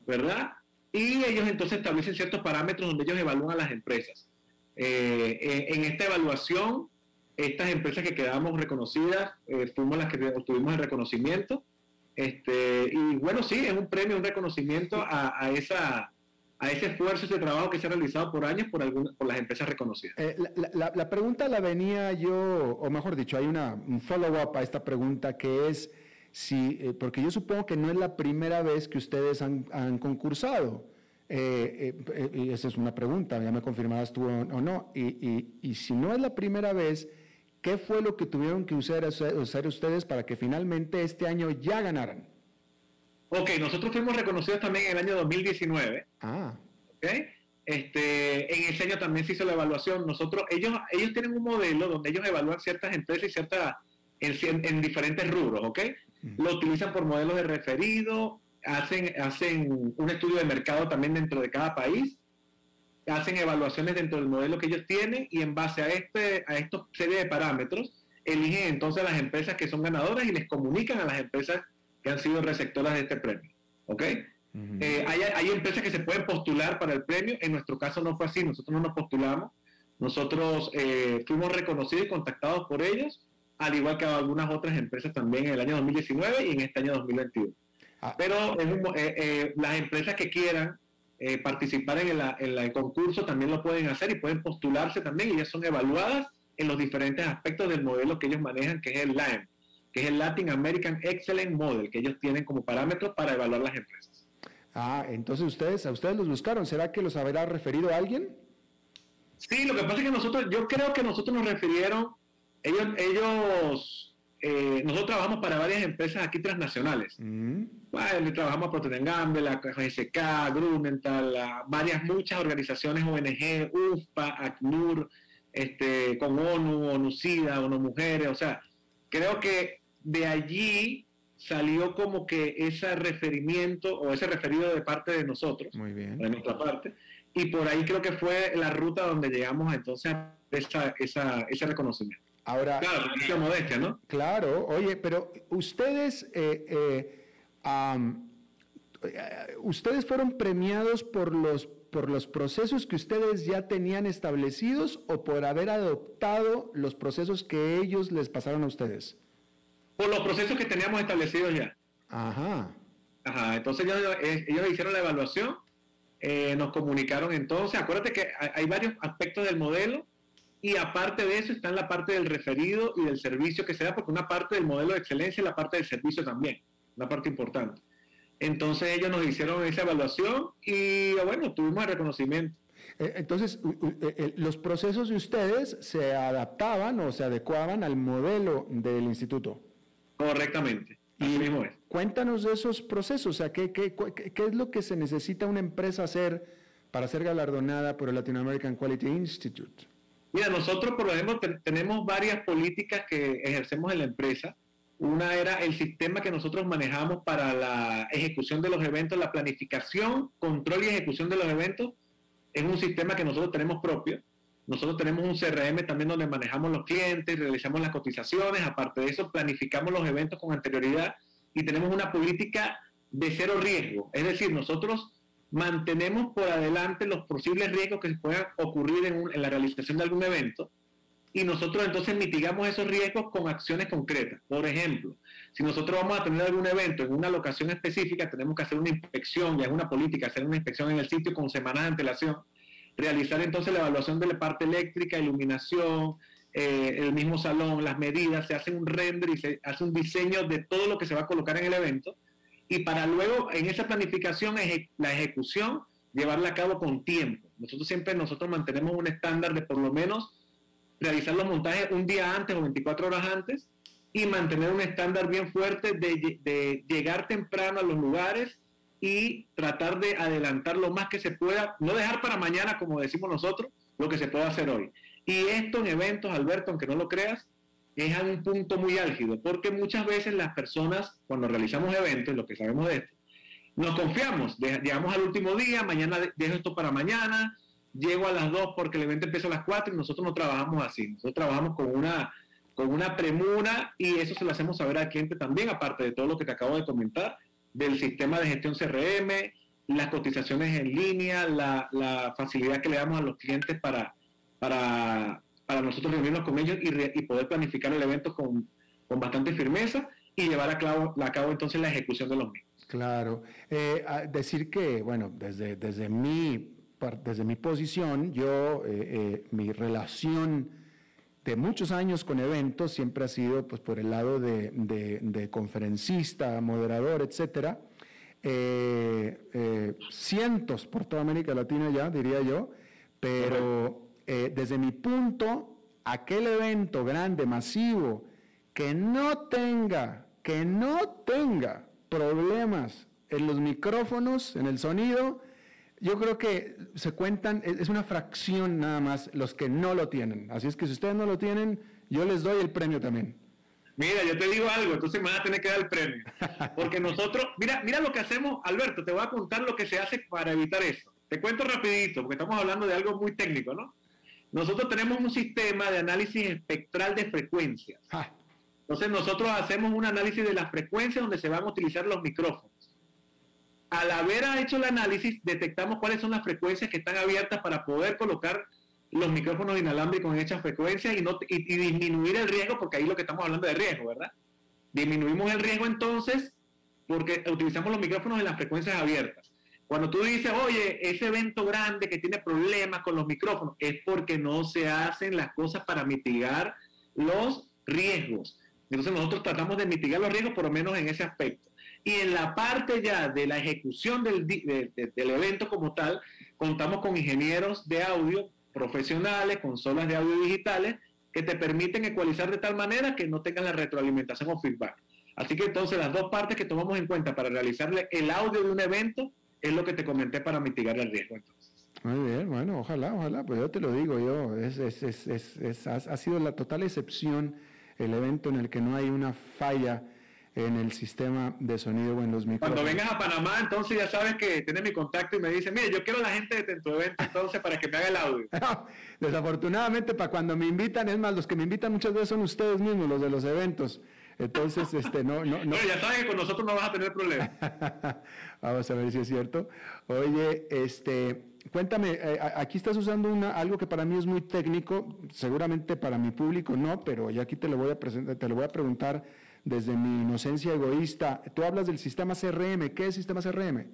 ¿verdad? Y ellos entonces establecen ciertos parámetros donde ellos evalúan a las empresas. en esta evaluación, estas empresas que quedamos reconocidas, fuimos las que obtuvimos el reconocimiento este, y bueno, sí, es un premio, un reconocimiento a, esa, a ese esfuerzo, ese trabajo que se ha realizado por años por, por las empresas reconocidas. Eh, la, pregunta la venía yo, o mejor dicho, hay una, un follow-up a esta pregunta que es si, eh, porque yo supongo que no es la primera vez que ustedes han, concursado. Eh, eh, y esa es una pregunta, ya me confirmarás tú o, no. Y, si no es la primera vez, ¿qué fue lo que tuvieron que usar, usar ustedes para que finalmente este año ya ganaran? Ok, nosotros fuimos reconocidos también en el año 2019. Ah. Ok. Este, en ese año también se hizo la evaluación. Nosotros, ellos, ellos tienen un modelo donde ellos evalúan ciertas empresas y ciertas en, diferentes rubros, ¿ok? Lo utilizan por modelos de referido, hacen, hacen un estudio de mercado también dentro de cada país, hacen evaluaciones dentro del modelo que ellos tienen y en base a, este, a esta serie de parámetros, eligen entonces a las empresas que son ganadoras y les comunican a las empresas que han sido receptoras de este premio. ¿Ok? Eh, hay, hay, empresas que se pueden postular para el premio, en nuestro caso no fue así, nosotros no nos postulamos, nosotros eh, fuimos reconocidos y contactados por ellos, al igual que algunas otras empresas también en el año 2019 y en este año 2021. Ah. Pero eh, las empresas que quieran participar en, en el concurso también lo pueden hacer y pueden postularse también y ellas son evaluadas en los diferentes aspectos del modelo que ellos manejan, que es el LAM, que es el Latin American Excellent Model, que ellos tienen como parámetro para evaluar las empresas. Ah, entonces ustedes, a ustedes los buscaron. ¿Será que los habrá referido a alguien? Sí, lo que pasa es que nosotros, yo creo que nosotros nos refirieron, ellos, ellos eh, nosotros trabajamos para varias empresas aquí transnacionales. Mm. Bueno, trabajamos para Procter Gamble, la GSK, Grunenthal, varias, muchas organizaciones ONG, UFPA, ACNUR, este, con ONU, ONU-SIDA, ONU Mujeres, o sea, creo que de allí salió como que ese referimiento o ese referido de parte de nosotros, de nuestra parte, y por ahí creo que fue la ruta donde llegamos entonces a esa, ese reconocimiento. Ahora, claro, mucha modestia, ¿no? Claro, oye, pero ustedes, eh, eh, eh, ustedes fueron premiados por los por los procesos que ustedes ya tenían establecidos o por haber adoptado los procesos que ellos les pasaron a ustedes? Por los procesos que teníamos establecidos ya. Ajá. Ajá, entonces ellos, eh, hicieron la evaluación, eh, nos comunicaron entonces, acuérdate que hay varios aspectos del modelo y aparte de eso está en la parte del referido y del servicio que se da, porque una parte del modelo de excelencia es la parte del servicio también, una parte importante. Entonces ellos nos hicieron esa evaluación y bueno, tuvimos el reconocimiento. Eh, entonces, eh, los procesos de ustedes se adaptaban o se adecuaban al modelo del instituto. Correctamente. y mismo es. Cuéntanos de esos procesos, o sea, ¿qué, qué, qué es lo que se necesita una empresa hacer para ser galardonada por el Latin American Quality Institute? Mira, nosotros por ejemplo tenemos varias políticas que ejercemos en la empresa una era el sistema que nosotros manejamos para la ejecución de los eventos, la planificación, control y ejecución de los eventos. Es un sistema que nosotros tenemos propio. Nosotros tenemos un CRM también donde manejamos los clientes, realizamos las cotizaciones. Aparte de eso, planificamos los eventos con anterioridad y tenemos una política de cero riesgo. Es decir, nosotros mantenemos por adelante los posibles riesgos que puedan ocurrir en, la realización de algún evento y nosotros entonces mitigamos esos riesgos con acciones concretas. Por ejemplo, si nosotros vamos a tener algún evento en una locación específica, tenemos que hacer una inspección, ya es una política, hacer una inspección en el sitio con semanas de antelación, realizar entonces la evaluación de la parte eléctrica, iluminación, eh, el mismo salón, las medidas, se hace un render y se hace un diseño de todo lo que se va a colocar en el evento y para luego en esa planificación, la ejecución, llevarla a cabo con tiempo. Nosotros siempre nosotros mantenemos un estándar de por lo menos realizar los montajes un día antes o 24 horas antes y mantener un estándar bien fuerte de, llegar temprano a los lugares y tratar de adelantar lo más que se pueda, no dejar para mañana, como decimos nosotros, lo que se puede hacer hoy. Y esto en eventos, Alberto, aunque no lo creas, es a un punto muy álgido, porque muchas veces las personas, cuando realizamos eventos, lo que sabemos de esto, nos confiamos, llegamos al último día, mañana dejo esto para mañana, llego a las 2 porque el evento empieza a las 4 y nosotros no trabajamos así. Nosotros trabajamos con una, con una premura y eso se lo hacemos saber al cliente también, aparte de todo lo que te acabo de comentar, del sistema de gestión CRM, las cotizaciones en línea, la, la facilidad que le damos a los clientes para, para, para nosotros reunirnos con ellos y, y poder planificar el evento con, con, bastante firmeza y llevar a cabo, a cabo entonces la ejecución de los mismos. Claro. Eh, decir que, bueno, desde, desde mi desde mi posición, yo, eh, eh, mi relación de muchos años con eventos siempre ha sido pues, por el lado de, conferencista, moderador, etcétera. cientos por toda América Latina ya, diría yo, pero eh, desde mi punto, aquel evento grande, masivo, que no tenga, que no tenga problemas en los micrófonos, en el sonido, yo creo que se cuentan, es una fracción nada más los que no lo tienen. Así es que si ustedes no lo tienen, yo les doy el premio también. Mira, yo te digo algo, entonces me vas a tener que dar el premio. Porque nosotros, mira, mira lo que hacemos, Alberto, te voy a contar lo que se hace para evitar eso. Te cuento rapidito, porque estamos hablando de algo muy técnico, ¿no? Nosotros tenemos un sistema de análisis espectral de frecuencias. Ah. Entonces nosotros hacemos un análisis de las frecuencias donde se van a utilizar los micrófonos. Al haber hecho el análisis, detectamos cuáles son las frecuencias que están abiertas para poder colocar los micrófonos inalámbricos en hechas frecuencias y, no, y, disminuir el riesgo, porque ahí lo que estamos hablando de riesgo, ¿verdad? Disminuimos el riesgo entonces porque utilizamos los micrófonos en las frecuencias abiertas. Cuando tú dices, oye, ese evento grande que tiene problemas con los micrófonos, es porque no se hacen las cosas para mitigar los riesgos. Entonces nosotros tratamos de mitigar los riesgos por lo menos en ese aspecto. Y en la parte ya de la ejecución del, del evento como tal, contamos con ingenieros de audio profesionales, consolas de audio digitales, que te permiten ecualizar de tal manera que no tengan la retroalimentación o feedback. Así que entonces las dos partes que tomamos en cuenta para realizarle el audio de un evento es lo que te comenté para mitigar el riesgo. Muy bien, bueno, ojalá, ojalá, pues yo te lo digo, yo, es, es, es, ha sido la total excepción el evento en el que no hay una falla en el sistema de sonido o en los micrófonos. Cuando vengas a Panamá, entonces ya sabes que tienes mi contacto y me dice, mire, yo quiero a la gente de tu evento entonces para que me haga el audio. desafortunadamente, para cuando me invitan, es más, los que me invitan muchas veces son ustedes mismos, los de los eventos. Entonces, este, no, no, no. ya sabes que con nosotros no vas a tener problema. Vamos a ver si es cierto. Oye, este, cuéntame, eh, aquí estás usando una, algo que para mí es muy técnico, seguramente para mi público no, pero ya aquí te lo voy a presentar, te lo voy a preguntar desde mi inocencia egoísta. Tú hablas del sistema CRM. ¿Qué es sistema CRM?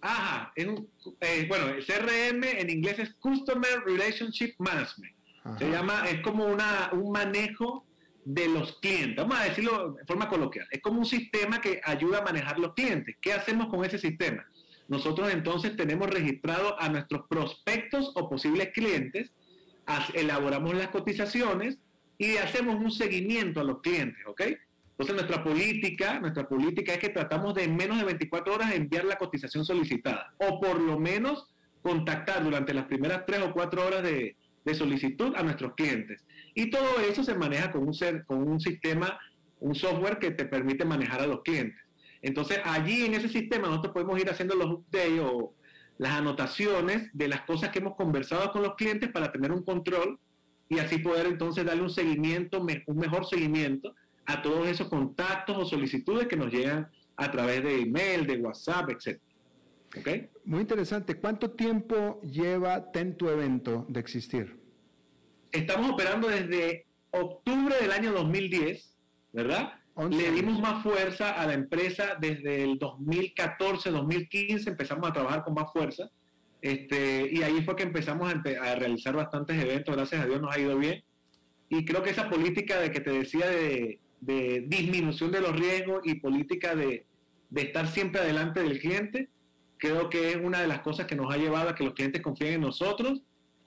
Ajá, eh, bueno, el CRM en inglés es Customer Relationship Management. Se llama, es como una, un manejo de los clientes. Vamos a decirlo de forma coloquial. Es como un sistema que ayuda a manejar los clientes. ¿Qué hacemos con ese sistema? Nosotros entonces tenemos registrado a nuestros prospectos o posibles clientes, elaboramos las cotizaciones y hacemos un seguimiento a los clientes, ¿ok? Entonces nuestra política, nuestra política es que tratamos de en menos de 24 horas enviar la cotización solicitada o por lo menos contactar durante las primeras 3 o 4 horas de, solicitud a nuestros clientes. Y todo eso se maneja con un, ser, con un sistema, un software que te permite manejar a los clientes. Entonces allí en ese sistema nosotros podemos ir haciendo los updates o las anotaciones de las cosas que hemos conversado con los clientes para tener un control y así poder entonces darle un seguimiento, un mejor seguimiento a todos esos contactos o solicitudes que nos llegan a través de email, de WhatsApp, etc. ¿Okay? Muy interesante. ¿Cuánto tiempo lleva TEN tu evento de existir? Estamos operando desde octubre del año 2010, ¿verdad? Le dimos más fuerza a la empresa desde el 2014, 2015, empezamos a trabajar con más fuerza. Este, y ahí fue que empezamos a, a, realizar bastantes eventos, gracias a Dios nos ha ido bien. Y creo que esa política de que te decía de, de disminución de los riesgos y política de, estar siempre adelante del cliente, creo que es una de las cosas que nos ha llevado a que los clientes confíen en nosotros,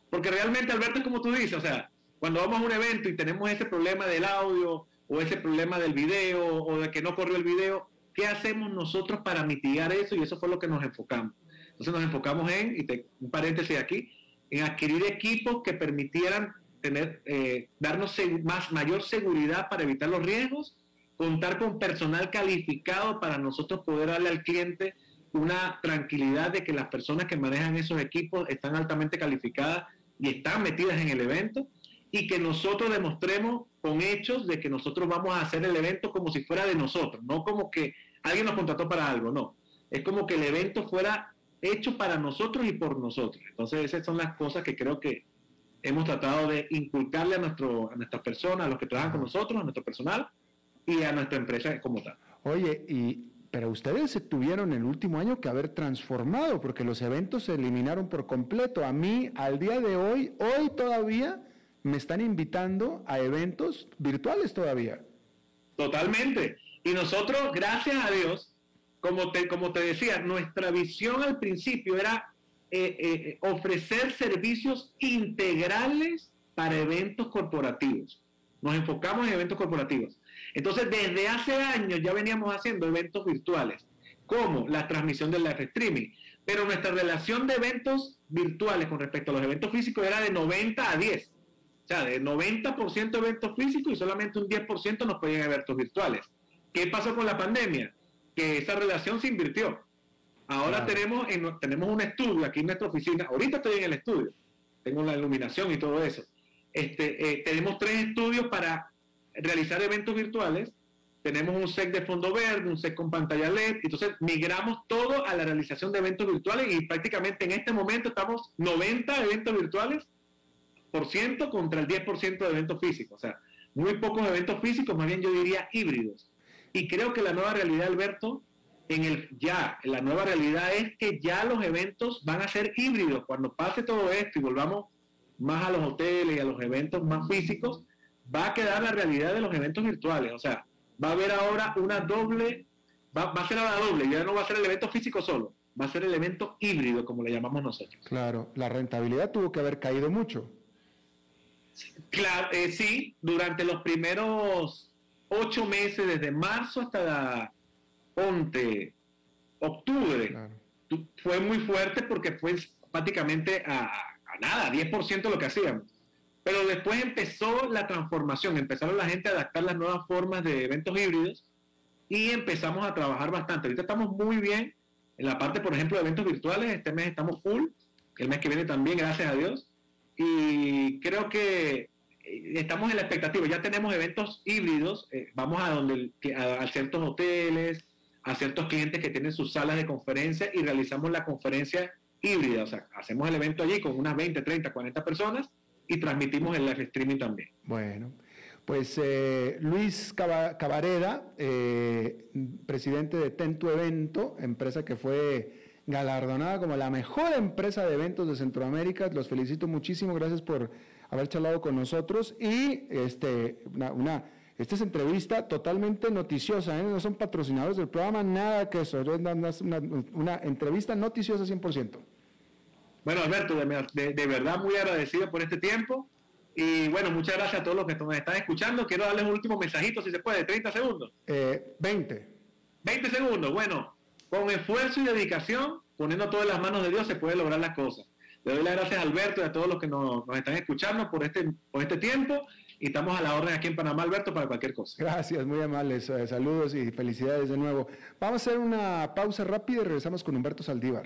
porque realmente, Alberto, es como tú dices, o sea, cuando vamos a un evento y tenemos ese problema del audio o ese problema del video o de que no corrió el video, ¿qué hacemos nosotros para mitigar eso? Y eso fue lo que nos enfocamos. Entonces nos enfocamos en, y te, un paréntesis aquí, en adquirir equipos que permitieran tener, eh, darnos más, mayor seguridad para evitar los riesgos, contar con personal calificado para nosotros poder darle al cliente una tranquilidad de que las personas que manejan esos equipos están altamente calificadas y están metidas en el evento y que nosotros demostremos con hechos de que nosotros vamos a hacer el evento como si fuera de nosotros, no como que alguien nos contrató para algo, no. Es como que el evento fuera hecho para nosotros y por nosotros. Entonces esas son las cosas que creo que hemos tratado de inculcarle a, nuestro, a nuestras personas, a los que trabajan con nosotros, a nuestro personal y a nuestra empresa como tal. Oye, y pero ustedes se tuvieron el último año que haber transformado porque los eventos se eliminaron por completo. A mí, al día de hoy, hoy todavía me están invitando a eventos virtuales todavía. Totalmente. Y nosotros, gracias a Dios, como te, como te decía, nuestra visión al principio era eh, eh, ofrecer servicios integrales para eventos corporativos. Nos enfocamos en eventos corporativos. Entonces, desde hace años ya veníamos haciendo eventos virtuales, como la transmisión del live streaming. Pero nuestra relación de eventos virtuales con respecto a los eventos físicos era de 90 a 10. O sea, de 90% eventos físicos y solamente un 10% nos podían eventos virtuales. ¿Qué pasó con la pandemia? Que esa relación se invirtió. Ahora tenemos, tenemos un estudio aquí en nuestra oficina. Ahorita estoy en el estudio. Tengo la iluminación y todo eso. Este, eh, tenemos tres estudios para realizar eventos virtuales. Tenemos un set de fondo verde, un set con pantalla LED. Entonces migramos todo a la realización de eventos virtuales y prácticamente en este momento estamos 90 eventos virtuales por ciento contra el 10% de eventos físicos. O sea, muy pocos eventos físicos, más bien yo diría híbridos. Y creo que la nueva realidad, Alberto, en el ya, la nueva realidad es que ya los eventos van a ser híbridos. Cuando pase todo esto y volvamos más a los hoteles y a los eventos más físicos, va a quedar la realidad de los eventos virtuales. O sea, va a haber ahora una doble, va, a ser la doble, ya no va a ser el evento físico solo, va a ser el evento híbrido, como le llamamos nosotros. Claro, la rentabilidad tuvo que haber caído mucho. Claro, eh, sí, durante los primeros ocho meses, desde marzo hasta ponte octubre, fue muy fuerte porque fue prácticamente a, a nada, 10% lo que hacíamos. Pero después empezó la transformación, empezaron la gente a adaptar las nuevas formas de eventos híbridos y empezamos a trabajar bastante. Ahorita estamos muy bien en la parte, por ejemplo, de eventos virtuales. Este mes estamos full, el mes que viene también, gracias a Dios. Y creo que eh, estamos en la expectativa. Ya tenemos eventos híbridos. Eh, vamos a donde a, ciertos hoteles, a ciertos clientes que tienen sus salas de conferencia y realizamos la conferencia híbrida. O sea, hacemos el evento allí con unas 20, 30, 40 personas y transmitimos el live streaming también. Bueno, pues eh, Luis Cabareda, eh, presidente de Tentu Evento, empresa que fue galardonada como la mejor empresa de eventos de Centroamérica. Los felicito muchísimo, gracias por haber charlado con nosotros. Y este, una, esta es entrevista totalmente noticiosa, ¿eh? no son patrocinadores del programa, nada que eso, es una, una entrevista noticiosa 100%. Bueno, Alberto, de, verdad muy agradecido por este tiempo. Y bueno, muchas gracias a todos los que nos están escuchando. Quiero darles un último mensajito, si se puede, 30 segundos. Eh, 20. 20 segundos. Bueno, con esfuerzo y dedicación, poniendo todo en las manos de Dios, se puede lograr las cosas. Le doy las gracias a Alberto y a todos los que nos, están escuchando por este, por este tiempo. Y estamos a la orden aquí en Panamá, Alberto, para cualquier cosa. Gracias, muy amables. Eh, saludos y felicidades de nuevo. Vamos a hacer una pausa rápida y regresamos con Humberto Saldívar.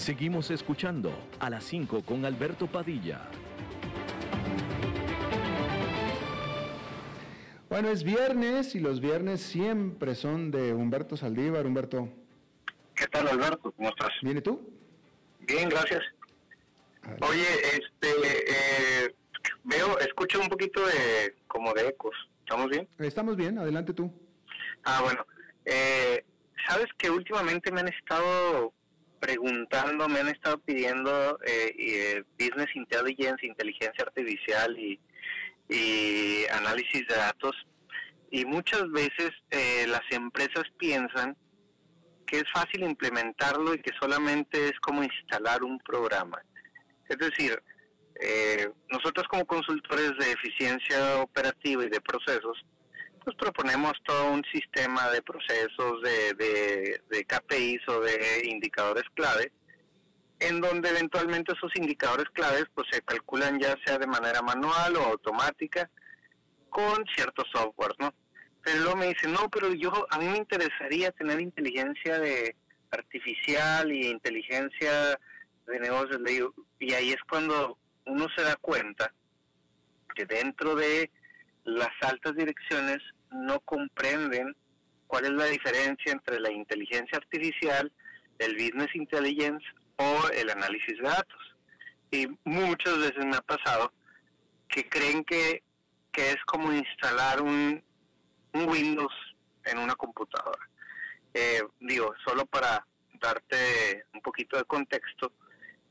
Seguimos escuchando a las 5 con Alberto Padilla. Bueno, es viernes y los viernes siempre son de Humberto Saldívar. Humberto. ¿Qué tal, Alberto? ¿Cómo estás? ¿Bien y tú? Bien, gracias. Oye, este, eh, veo, escucho un poquito de, como de ecos. ¿Estamos bien? Estamos bien, adelante tú. Ah, bueno. Eh, Sabes que últimamente me han estado preguntando, me han estado pidiendo eh, eh, business intelligence, inteligencia artificial y, análisis de datos. Y muchas veces eh, las empresas piensan que es fácil implementarlo y que solamente es como instalar un programa. Es decir, nosotros como consultores de eficiencia operativa y de procesos, pues proponemos todo un sistema de procesos de, de, KPIs o de indicadores clave, en donde eventualmente esos indicadores claves pues se calculan ya sea de manera manual o automática con ciertos softwares, ¿no? Pero luego me dicen, no, pero yo, a mí me interesaría tener inteligencia de, artificial y inteligencia de negocios, y ahí es cuando uno se da cuenta que dentro de las altas direcciones no comprenden cuál es la diferencia entre la inteligencia artificial, el business intelligence o el análisis de datos. Y muchas veces me ha pasado que creen que, es como instalar un, un Windows en una computadora. Eh, digo, solo para darte un poquito de contexto,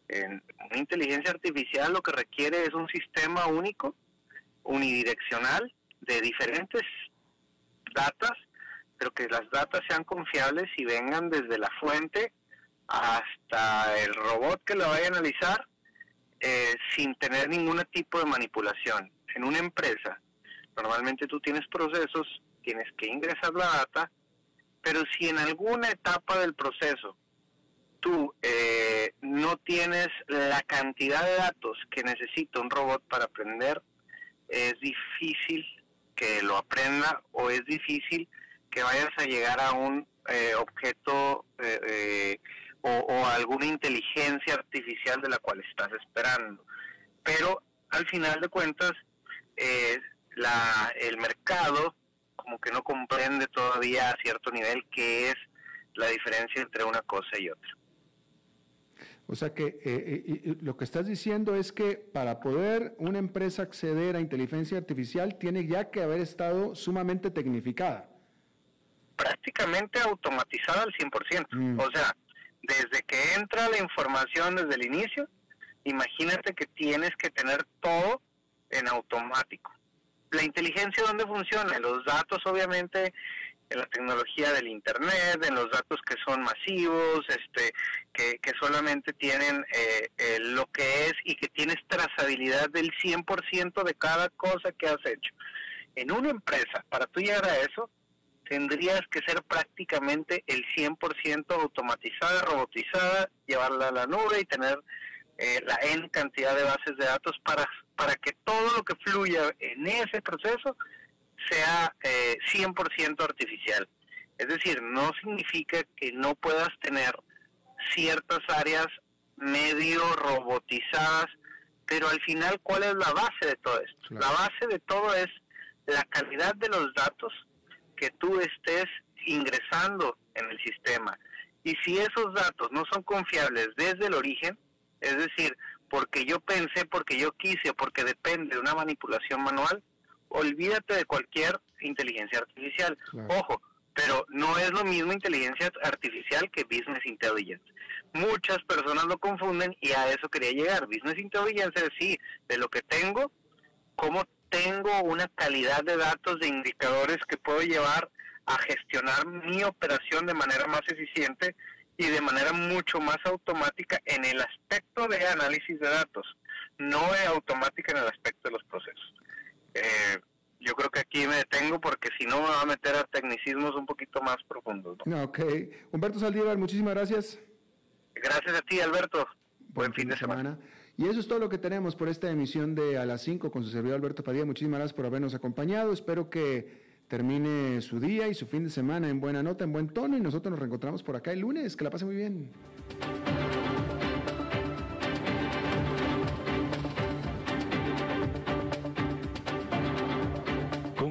en una inteligencia artificial lo que requiere es un sistema único, unidireccional, de diferentes datas, pero que las datas sean confiables y vengan desde la fuente hasta el robot que lo vaya a analizar eh, sin tener ningún tipo de manipulación. En una empresa, normalmente tú tienes procesos, tienes que ingresar la data, pero si en alguna etapa del proceso tú eh, no tienes la cantidad de datos que necesita un robot para aprender, es difícil que lo aprenda o es difícil que vayas a llegar a un eh, objeto eh, o, o, alguna inteligencia artificial de la cual estás esperando. Pero al final de cuentas, la, el mercado como que no comprende todavía a cierto nivel qué es la diferencia entre una cosa y otra. O sea que eh, eh, lo que estás diciendo es que para poder una empresa acceder a inteligencia artificial tiene ya que haber estado sumamente tecnificada. Prácticamente automatizada al 100%. Mm. O sea, desde que entra la información desde el inicio, imagínate que tienes que tener todo en automático. La inteligencia, ¿dónde funciona? Los datos, obviamente, en la tecnología del internet, en los datos que son masivos, este, que, solamente tienen eh, eh, lo que es y que tienes trazabilidad del 100% de cada cosa que has hecho. En una empresa, para tú llegar a eso, tendrías que ser prácticamente el 100% automatizada, robotizada, llevarla a la nube y tener eh, la N cantidad de bases de datos para, para que todo lo que fluya en ese proceso sea eh, 100% artificial. Es decir, no significa que no puedas tener ciertas áreas medio robotizadas, pero al final, ¿cuál es la base de todo esto? La base de todo es la calidad de los datos que tú estés ingresando en el sistema. Y si esos datos no son confiables desde el origen, es decir, porque yo pensé, porque yo quise, porque depende de una manipulación manual, olvídate de cualquier inteligencia artificial. Ojo, pero no es lo mismo inteligencia artificial que business intelligence. Muchas personas lo confunden y a eso quería llegar. Business intelligence es sí, de lo que tengo, cómo tengo una calidad de datos, de indicadores que puedo llevar a gestionar mi operación de manera más eficiente y de manera mucho más automática en el aspecto de análisis de datos, no es automática en el aspecto de los procesos. Eh, yo creo que aquí me detengo porque si no me va a meter a tecnicismos un poquito más profundos. ¿no? Ok. Humberto Saldívar, muchísimas gracias. Gracias a ti, Alberto. Buen, fin, de semana. Y eso es todo lo que tenemos por esta emisión de A las 5 con su servidor Alberto Padilla. Muchísimas gracias por habernos acompañado. Espero que termine su día y su fin de semana en buena nota, en buen tono. Y nosotros nos reencontramos por acá el lunes. Que la pase muy bien.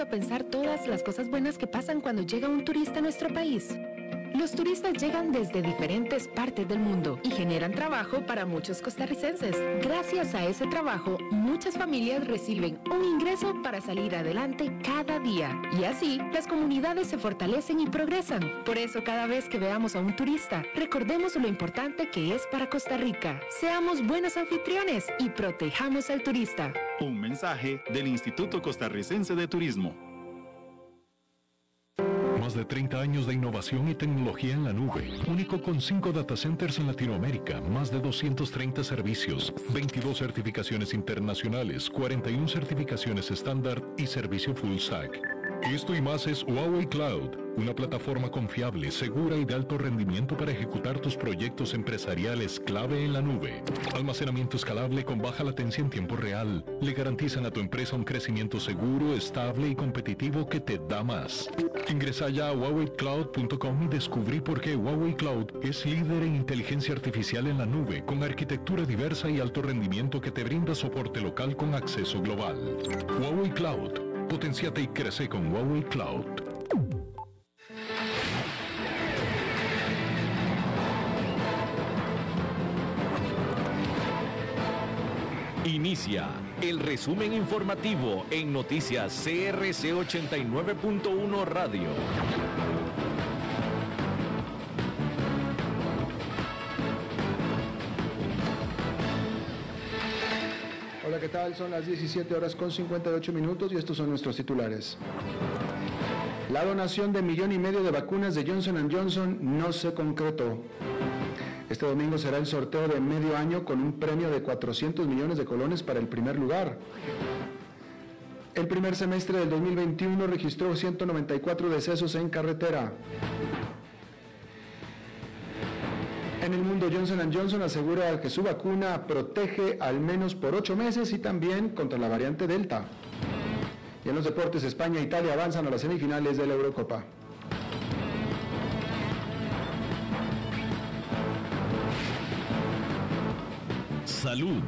A pensar todas las cosas buenas que pasan cuando llega un turista a nuestro país? Los turistas llegan desde diferentes partes del mundo y generan trabajo para muchos costarricenses. Gracias a ese trabajo, muchas familias reciben un ingreso para salir adelante cada día. Y así, las comunidades se fortalecen y progresan. Por eso, cada vez que veamos a un turista, recordemos lo importante que es para Costa Rica. Seamos buenos anfitriones y protejamos al turista. Un mensaje del Instituto Costarricense de Turismo. Más de 30 años de innovación y tecnología en la nube. Único con 5 data centers en Latinoamérica, más de 230 servicios, 22 certificaciones internacionales, 41 certificaciones estándar y servicio full stack. Esto y más es Huawei Cloud, una plataforma confiable, segura y de alto rendimiento para ejecutar tus proyectos empresariales clave en la nube. Almacenamiento escalable con baja latencia en tiempo real. Le garantizan a tu empresa un crecimiento seguro, estable y competitivo que te da más. Ingresa ya a huaweicloud.com y descubrí por qué Huawei Cloud es líder en inteligencia artificial en la nube, con arquitectura diversa y alto rendimiento que te brinda soporte local con acceso global. Huawei Cloud Potenciate y crece con Huawei Cloud. Inicia el resumen informativo en noticias CRC 89.1 Radio. ¿Qué tal? Son las 17 horas con 58 minutos y estos son nuestros titulares. La donación de millón y medio de vacunas de Johnson Johnson no se concretó. Este domingo será el sorteo de medio año con un premio de 400 millones de colones para el primer lugar. El primer semestre del 2021 registró 194 decesos en carretera. En el mundo, Johnson Johnson asegura que su vacuna protege al menos por ocho meses y también contra la variante Delta. Y en los deportes, España e Italia avanzan a las semifinales de la Eurocopa. Salud.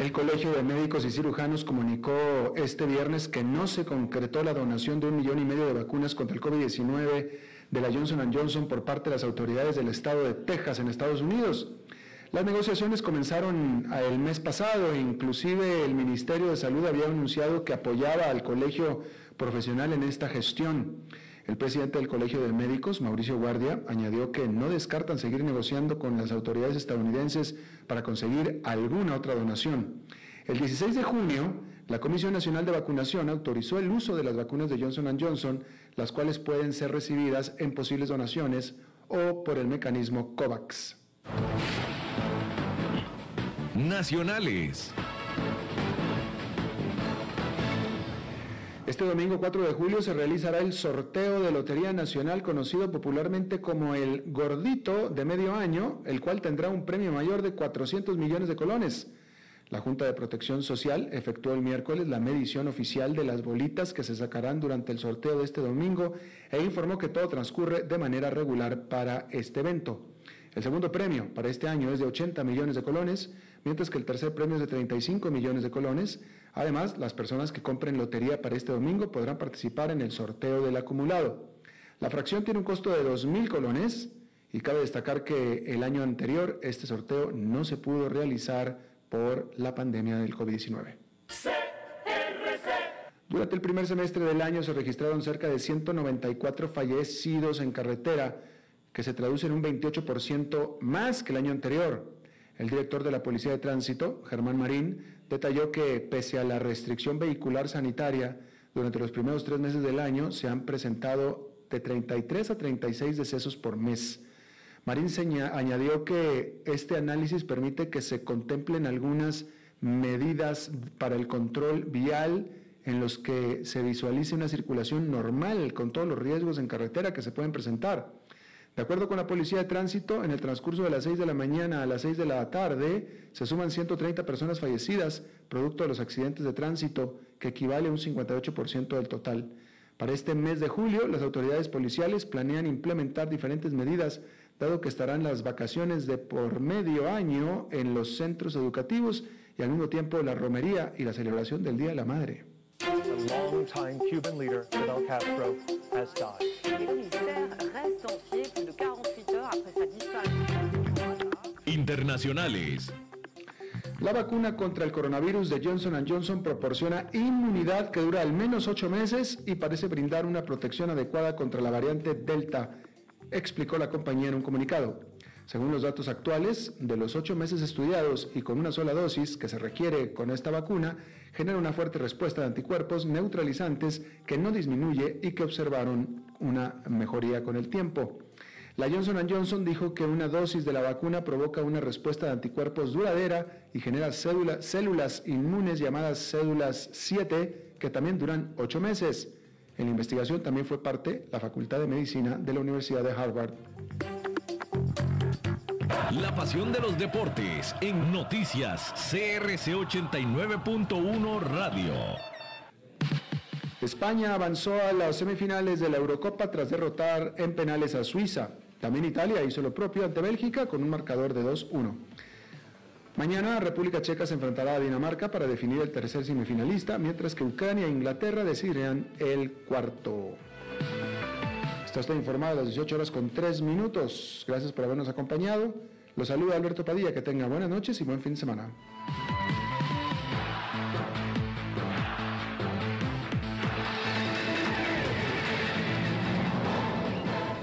El Colegio de Médicos y Cirujanos comunicó este viernes que no se concretó la donación de un millón y medio de vacunas contra el COVID-19 de la Johnson Johnson por parte de las autoridades del estado de Texas en Estados Unidos. Las negociaciones comenzaron el mes pasado e inclusive el Ministerio de Salud había anunciado que apoyaba al colegio profesional en esta gestión. El presidente del Colegio de Médicos, Mauricio Guardia, añadió que no descartan seguir negociando con las autoridades estadounidenses para conseguir alguna otra donación. El 16 de junio, la Comisión Nacional de Vacunación autorizó el uso de las vacunas de Johnson Johnson, las cuales pueden ser recibidas en posibles donaciones o por el mecanismo COVAX. Nacionales. Este domingo 4 de julio se realizará el sorteo de Lotería Nacional conocido popularmente como el Gordito de medio año, el cual tendrá un premio mayor de 400 millones de colones. La Junta de Protección Social efectuó el miércoles la medición oficial de las bolitas que se sacarán durante el sorteo de este domingo e informó que todo transcurre de manera regular para este evento. El segundo premio para este año es de 80 millones de colones, mientras que el tercer premio es de 35 millones de colones. Además, las personas que compren lotería para este domingo podrán participar en el sorteo del acumulado. La fracción tiene un costo de 2.000 colones y cabe destacar que el año anterior este sorteo no se pudo realizar por la pandemia del COVID-19. Durante el primer semestre del año se registraron cerca de 194 fallecidos en carretera, que se traduce en un 28% más que el año anterior. El director de la Policía de Tránsito, Germán Marín, detalló que pese a la restricción vehicular sanitaria, durante los primeros tres meses del año se han presentado de 33 a 36 decesos por mes. Marín añadió que este análisis permite que se contemplen algunas medidas para el control vial en los que se visualice una circulación normal con todos los riesgos en carretera que se pueden presentar. De acuerdo con la Policía de Tránsito, en el transcurso de las 6 de la mañana a las 6 de la tarde se suman 130 personas fallecidas producto de los accidentes de tránsito, que equivale a un 58% del total. Para este mes de julio, las autoridades policiales planean implementar diferentes medidas dado que estarán las vacaciones de por medio año en los centros educativos y al mismo tiempo la romería y la celebración del Día de la Madre. Internacionales. La vacuna contra el coronavirus de Johnson Johnson proporciona inmunidad que dura al menos ocho meses y parece brindar una protección adecuada contra la variante Delta explicó la compañía en un comunicado. Según los datos actuales, de los ocho meses estudiados y con una sola dosis que se requiere con esta vacuna, genera una fuerte respuesta de anticuerpos neutralizantes que no disminuye y que observaron una mejoría con el tiempo. La Johnson Johnson dijo que una dosis de la vacuna provoca una respuesta de anticuerpos duradera y genera células inmunes llamadas células 7 que también duran 8 meses. En la investigación también fue parte la Facultad de Medicina de la Universidad de Harvard. La pasión de los deportes en noticias CRC 89.1 Radio. España avanzó a las semifinales de la Eurocopa tras derrotar en penales a Suiza. También Italia hizo lo propio ante Bélgica con un marcador de 2-1. Mañana República Checa se enfrentará a Dinamarca para definir el tercer semifinalista, mientras que Ucrania e Inglaterra decidirán el cuarto. Está usted informado a las 18 horas con 3 minutos. Gracias por habernos acompañado. Los saluda Alberto Padilla. Que tenga buenas noches y buen fin de semana.